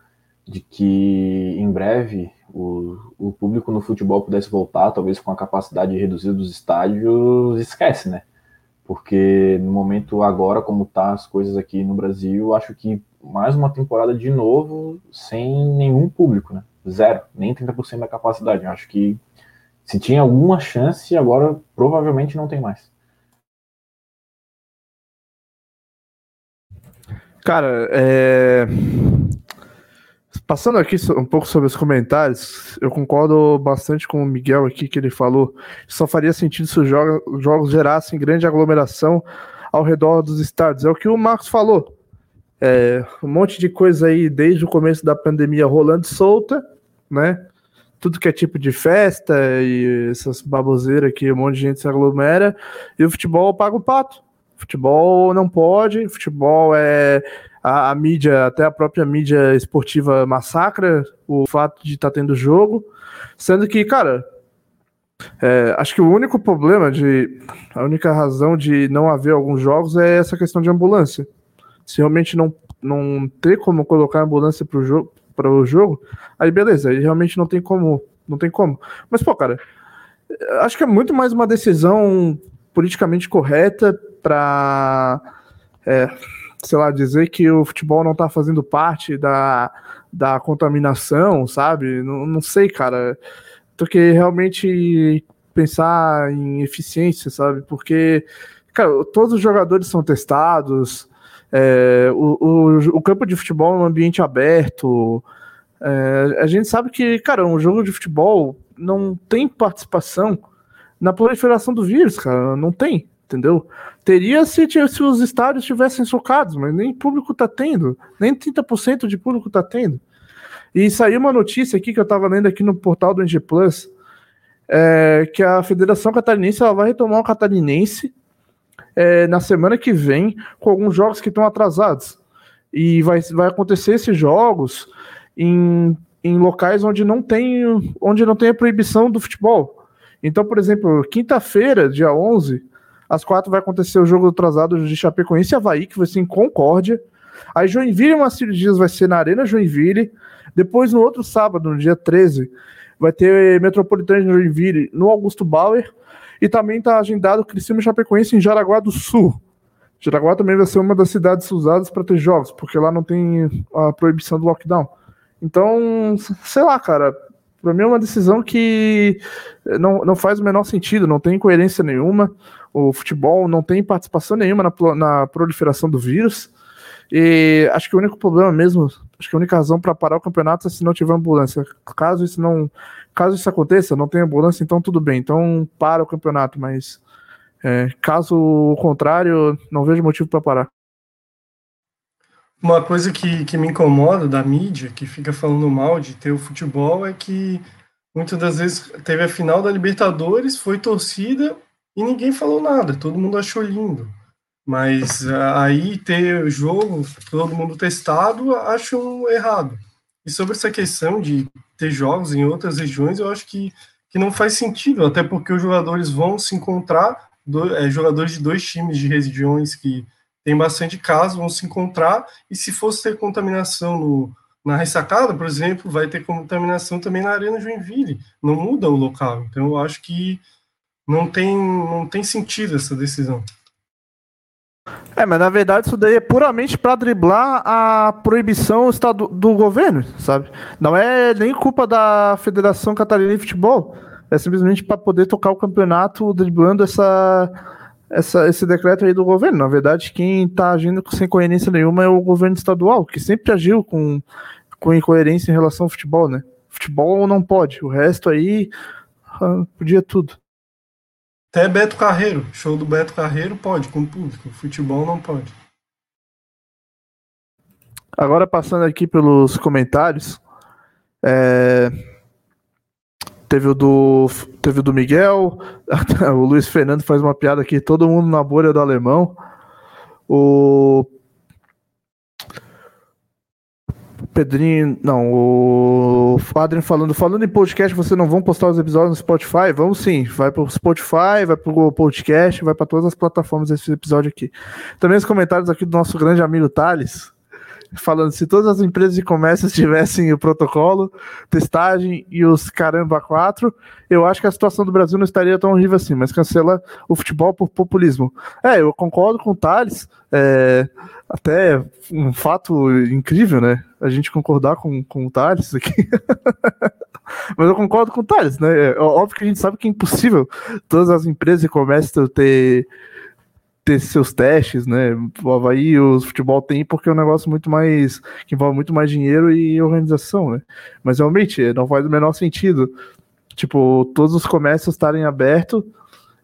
de que em breve o, o público no futebol pudesse voltar, talvez com a capacidade reduzida dos estádios, esquece, né? Porque no momento agora, como tá as coisas aqui no Brasil, acho que mais uma temporada de novo sem nenhum público, né? Zero, nem 30% da capacidade. Acho que se tinha alguma chance, agora provavelmente não tem mais. Cara, é... passando aqui um pouco sobre os comentários, eu concordo bastante com o Miguel aqui que ele falou. Só faria sentido se os jogos, os jogos gerassem grande aglomeração ao redor dos estádios. É o que o Marcos falou. É, um monte de coisa aí desde o começo da pandemia rolando solta, né? Tudo que é tipo de festa e essas baboseiras que um monte de gente se aglomera, e o futebol paga o pato. Futebol não pode, futebol é a, a, mídia, até a própria mídia esportiva massacra o fato de estar tá tendo jogo, sendo que, cara, é, acho que o único problema de. A única razão de não haver alguns jogos é essa questão de ambulância. Se realmente não, não ter como colocar ambulância para o jogo, para o jogo, aí beleza, aí realmente não tem como, não tem como. Mas pô, cara, acho que é muito mais uma decisão politicamente correta para, é, sei lá, dizer que o futebol não está fazendo parte da, da contaminação, sabe? Não, não sei, cara. Do que realmente pensar em eficiência, sabe? Porque, cara, todos os jogadores são testados, é, o, o, o, campo de futebol é um ambiente aberto. É, a gente sabe que, cara, um jogo de futebol não tem participação na proliferação do vírus, cara. Não tem, entendeu? Teria se, se os estádios estivessem socados, mas nem público tá tendo. Nem 30% de público tá tendo. E saiu uma notícia aqui que eu tava lendo aqui no portal do NG Plus, é, que a Federação Catarinense ela vai retomar o Catarinense é, na semana que vem com alguns jogos que estão atrasados. E vai, vai acontecer esses jogos em, em locais onde não tem onde não tem a proibição do futebol. Então, por exemplo, quinta-feira, dia 11, às quatro vai acontecer o jogo atrasado de Chapecoense e Havaí, que vai ser em Concórdia. Aí Joinville, uma dias vai ser na Arena Joinville. Depois, no outro sábado, no dia 13, vai ter Metropolitano de Joinville no Augusto Bauer. E também está agendado Criciúma Chapecoense em Jaraguá do Sul. Jaraguá também vai ser uma das cidades usadas para ter jogos, porque lá não tem a proibição do lockdown. Então, sei lá, cara, para mim é uma decisão que não, não faz o menor sentido, não tem coerência nenhuma. O futebol não tem participação nenhuma na, na proliferação do vírus. E acho que o único problema mesmo, acho que a única razão para parar o campeonato é se não tiver ambulância. Caso isso não, caso isso aconteça, não tem ambulância, então tudo bem. Então para o campeonato, mas é, caso contrário, não vejo motivo para parar. Uma coisa que, que me incomoda da mídia, que fica falando mal de ter o futebol, é que muitas das vezes teve a final da Libertadores, foi torcida e ninguém falou nada, todo mundo achou lindo. Mas aí ter jogo, todo mundo testado, acho errado. E sobre essa questão de ter jogos em outras regiões, eu acho que, que não faz sentido, até porque os jogadores vão se encontrar, do, é, jogadores de dois times de regiões que tem bastante casos, vão se encontrar, e se fosse ter contaminação no, na ressacada, por exemplo, vai ter contaminação também na Arena Joinville, não muda o local. Então eu acho que não tem, não tem sentido essa decisão. É, mas na verdade isso daí é puramente para driblar a proibição estado, do governo, sabe? Não é nem culpa da Federação Catarinense de Futebol, é simplesmente para poder tocar o campeonato driblando essa essa, esse decreto aí do governo. Na verdade, quem está agindo sem coerência nenhuma é o governo estadual, que sempre agiu com, com incoerência em relação ao futebol, né? Futebol não pode, o resto aí ah, podia tudo. Até Beto Carreiro, show do Beto Carreiro pode, com público. Futebol não pode. Agora passando aqui pelos comentários, é... teve o do teve o do Miguel, o Luiz Fernando faz uma piada aqui, todo mundo na bolha do alemão. O Pedrinho, não, o Adrien falando, falando em podcast, vocês não vão postar os episódios no Spotify? Vamos sim, vai pro Spotify, vai pro podcast, vai para todas as plataformas esse episódio aqui. Também os comentários aqui do nosso grande amigo Thales, falando se todas as empresas de comércio tivessem o protocolo, testagem e os caramba quatro, eu acho que a situação do Brasil não estaria tão horrível assim, mas cancela o futebol por populismo. É, eu concordo com o Thales, é, até um fato incrível, né? A gente concordar com, com o Thales aqui. mas eu concordo com o Thales, né? É óbvio que a gente sabe que é impossível todas as empresas de comércio ter ter seus testes, né? O Havaí, o futebol tem, porque é um negócio muito mais. que envolve muito mais dinheiro e organização, né? Mas realmente não faz o menor sentido. Tipo, todos os comércios estarem abertos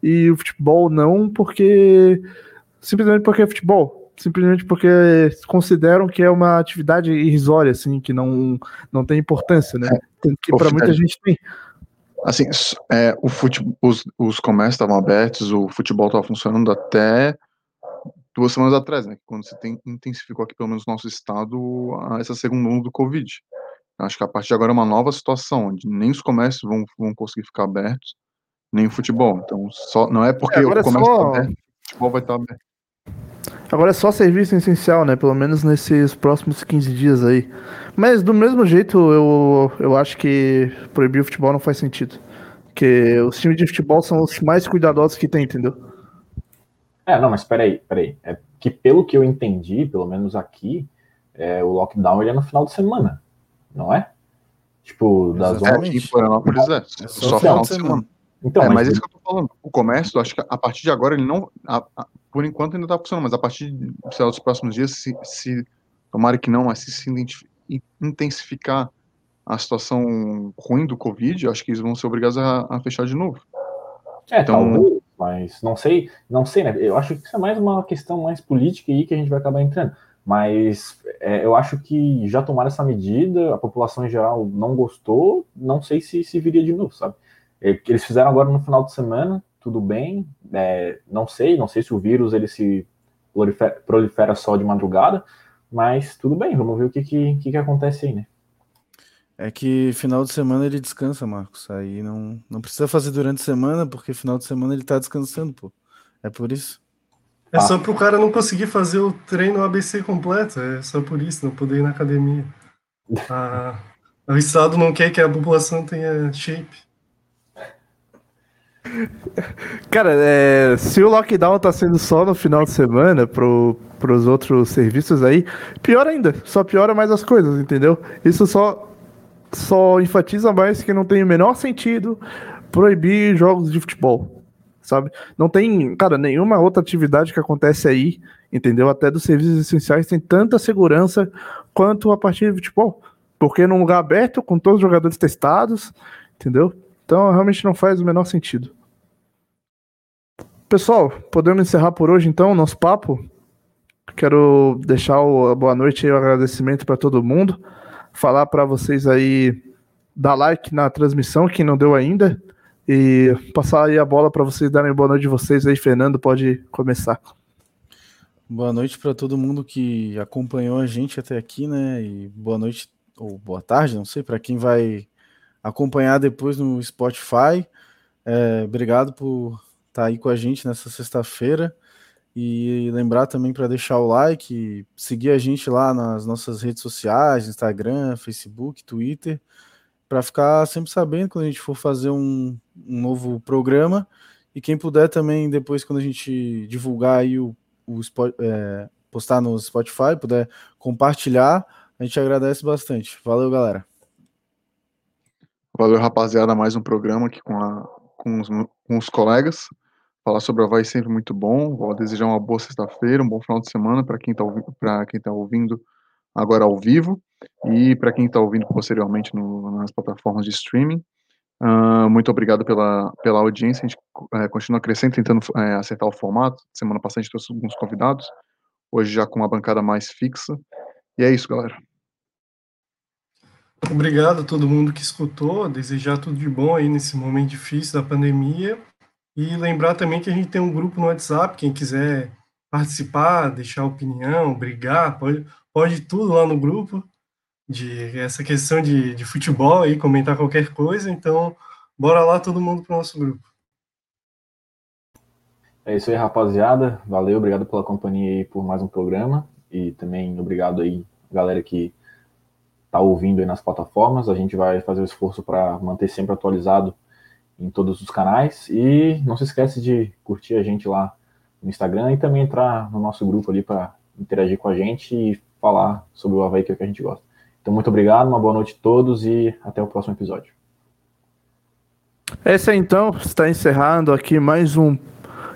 e o futebol não, porque. simplesmente porque é futebol. Simplesmente porque consideram que é uma atividade irrisória, assim, que não, não tem importância, né? Que para muita gente tem. Assim, é, o futebol, os, os comércios estavam abertos, o futebol estava funcionando até duas semanas atrás, né? Quando você tem, intensificou aqui, pelo menos no nosso estado, essa segunda onda do Covid. Acho que a partir de agora é uma nova situação, onde nem os comércios vão, vão conseguir ficar abertos, nem o futebol. Então, só, não é porque é, o comércio está aberto, o futebol vai estar tá aberto. Agora é só serviço essencial, né? Pelo menos nesses próximos 15 dias aí. Mas do mesmo jeito, eu, eu acho que proibir o futebol não faz sentido. Porque os times de futebol são os mais cuidadosos que tem, entendeu? É, não, mas peraí, peraí. É que pelo que eu entendi, pelo menos aqui, é, o lockdown ele é no final de semana, não é? Tipo, das Exatamente. 11... É, em Florianópolis é, é só, só final de semana. semana. Então, é, mas, mas isso que eu tô falando. O comércio, acho que a partir de agora ele não. A, a, por enquanto ainda tá funcionando, mas a partir lá, dos próximos dias, se, se tomara que não, mas se se intensificar a situação ruim do Covid, acho que eles vão ser obrigados a, a fechar de novo. É, então, talvez, mas não sei, não sei, né? Eu acho que isso é mais uma questão mais política aí que a gente vai acabar entrando. Mas é, eu acho que já tomaram essa medida, a população em geral não gostou, não sei se, se viria de novo, sabe? É, eles fizeram agora no final de semana, tudo bem, é, não sei, não sei se o vírus ele se prolifera, prolifera só de madrugada, mas tudo bem, vamos ver o que, que, que, que acontece aí, né? É que final de semana ele descansa, Marcos. Aí não, não precisa fazer durante a semana, porque final de semana ele tá descansando, pô. É por isso. É ah. só pro cara não conseguir fazer o treino ABC completo. É só por isso, não poder ir na academia. Ah, o Estado não quer que a população tenha shape. Cara, é, se o lockdown tá sendo só no final de semana pro, pros outros serviços aí, pior ainda, só piora mais as coisas, entendeu? Isso só, só enfatiza mais que não tem o menor sentido proibir jogos de futebol, sabe? Não tem, cara, nenhuma outra atividade que acontece aí, entendeu? Até dos serviços essenciais tem tanta segurança quanto a partida de futebol. Porque num lugar aberto, com todos os jogadores testados, entendeu? Então realmente não faz o menor sentido. Pessoal, podemos encerrar por hoje então o nosso papo. Quero deixar o boa noite e o agradecimento para todo mundo. Falar para vocês aí dar like na transmissão, quem não deu ainda. E passar aí a bola para vocês darem boa noite de vocês aí. Fernando, pode começar. Boa noite para todo mundo que acompanhou a gente até aqui, né? E boa noite ou boa tarde, não sei, para quem vai acompanhar depois no Spotify. É, obrigado por tá aí com a gente nessa sexta-feira. E lembrar também para deixar o like, seguir a gente lá nas nossas redes sociais, Instagram, Facebook, Twitter, para ficar sempre sabendo quando a gente for fazer um, um, novo programa. E quem puder também, depois, quando a gente divulgar aí o, o é, postar no Spotify, puder compartilhar, a gente agradece bastante. Valeu, galera. Valeu, rapaziada. Mais um programa aqui com, a, com, os, com os colegas. Falar sobre o Havaí sempre muito bom. Vou desejar uma boa sexta-feira, um bom final de semana para quem está tá ouvindo agora ao vivo e para quem está ouvindo posteriormente no, nas plataformas de streaming. Uh, muito obrigado pela, pela audiência. A gente é, continua crescendo, tentando é, acertar o formato. Semana passada a gente trouxe alguns convidados. Hoje já com uma bancada mais fixa. E é isso, galera. Obrigado a todo mundo que escutou. Desejar tudo de bom aí nesse momento difícil da pandemia. E lembrar também que a gente tem um grupo no WhatsApp. Quem quiser participar, deixar opinião, brigar, pode, pode tudo lá no grupo de essa questão de, de futebol e comentar qualquer coisa. Então, bora lá todo mundo para o nosso grupo. É isso aí, rapaziada. Valeu, obrigado pela companhia aí por mais um programa. E também obrigado aí, galera que tá ouvindo aí nas plataformas. A gente vai fazer o esforço para manter sempre atualizado em todos os canais. E não se esquece de curtir a gente lá no Instagram e também entrar no nosso grupo ali para interagir com a gente e falar sobre o Havaí que, é que a gente gosta. Então, muito obrigado, uma boa noite a todos e até o próximo episódio. Esse é então está encerrando aqui mais um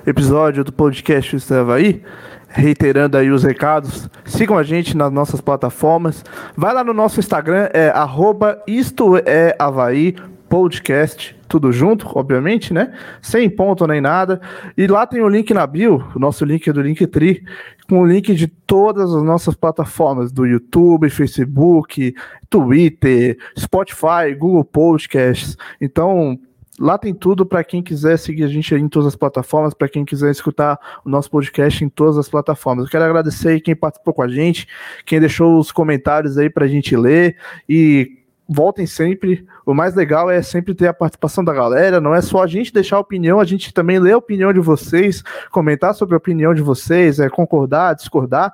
episódio do podcast Estava aí. Reiterando aí os recados, sigam a gente nas nossas plataformas. Vai lá no nosso Instagram, é arroba isto é Havaí podcast, tudo junto, obviamente, né? Sem ponto nem nada. E lá tem o link na bio, o nosso link é do Linktree, com o link de todas as nossas plataformas, do YouTube, Facebook, Twitter, Spotify, Google Podcasts. Então, lá tem tudo para quem quiser seguir a gente em todas as plataformas, para quem quiser escutar o nosso podcast em todas as plataformas. Eu quero agradecer quem participou com a gente, quem deixou os comentários aí para a gente ler e voltem sempre. O mais legal é sempre ter a participação da galera. Não é só a gente deixar a opinião, a gente também lê a opinião de vocês, comentar sobre a opinião de vocês, é concordar, discordar.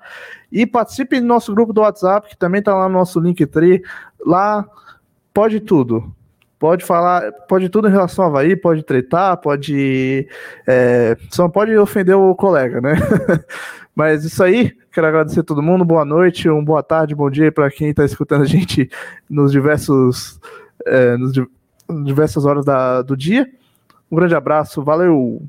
E participe do nosso grupo do WhatsApp, que também está lá no nosso Linktree. Lá pode tudo. Pode falar, pode tudo em relação ao Havaí, pode tretar, pode. É, só pode ofender o colega, né? Mas isso aí, quero agradecer a todo mundo. Boa noite, um boa tarde, bom dia para quem está escutando a gente nos diversos, é, nos diversas horas da, do dia. Um grande abraço, valeu!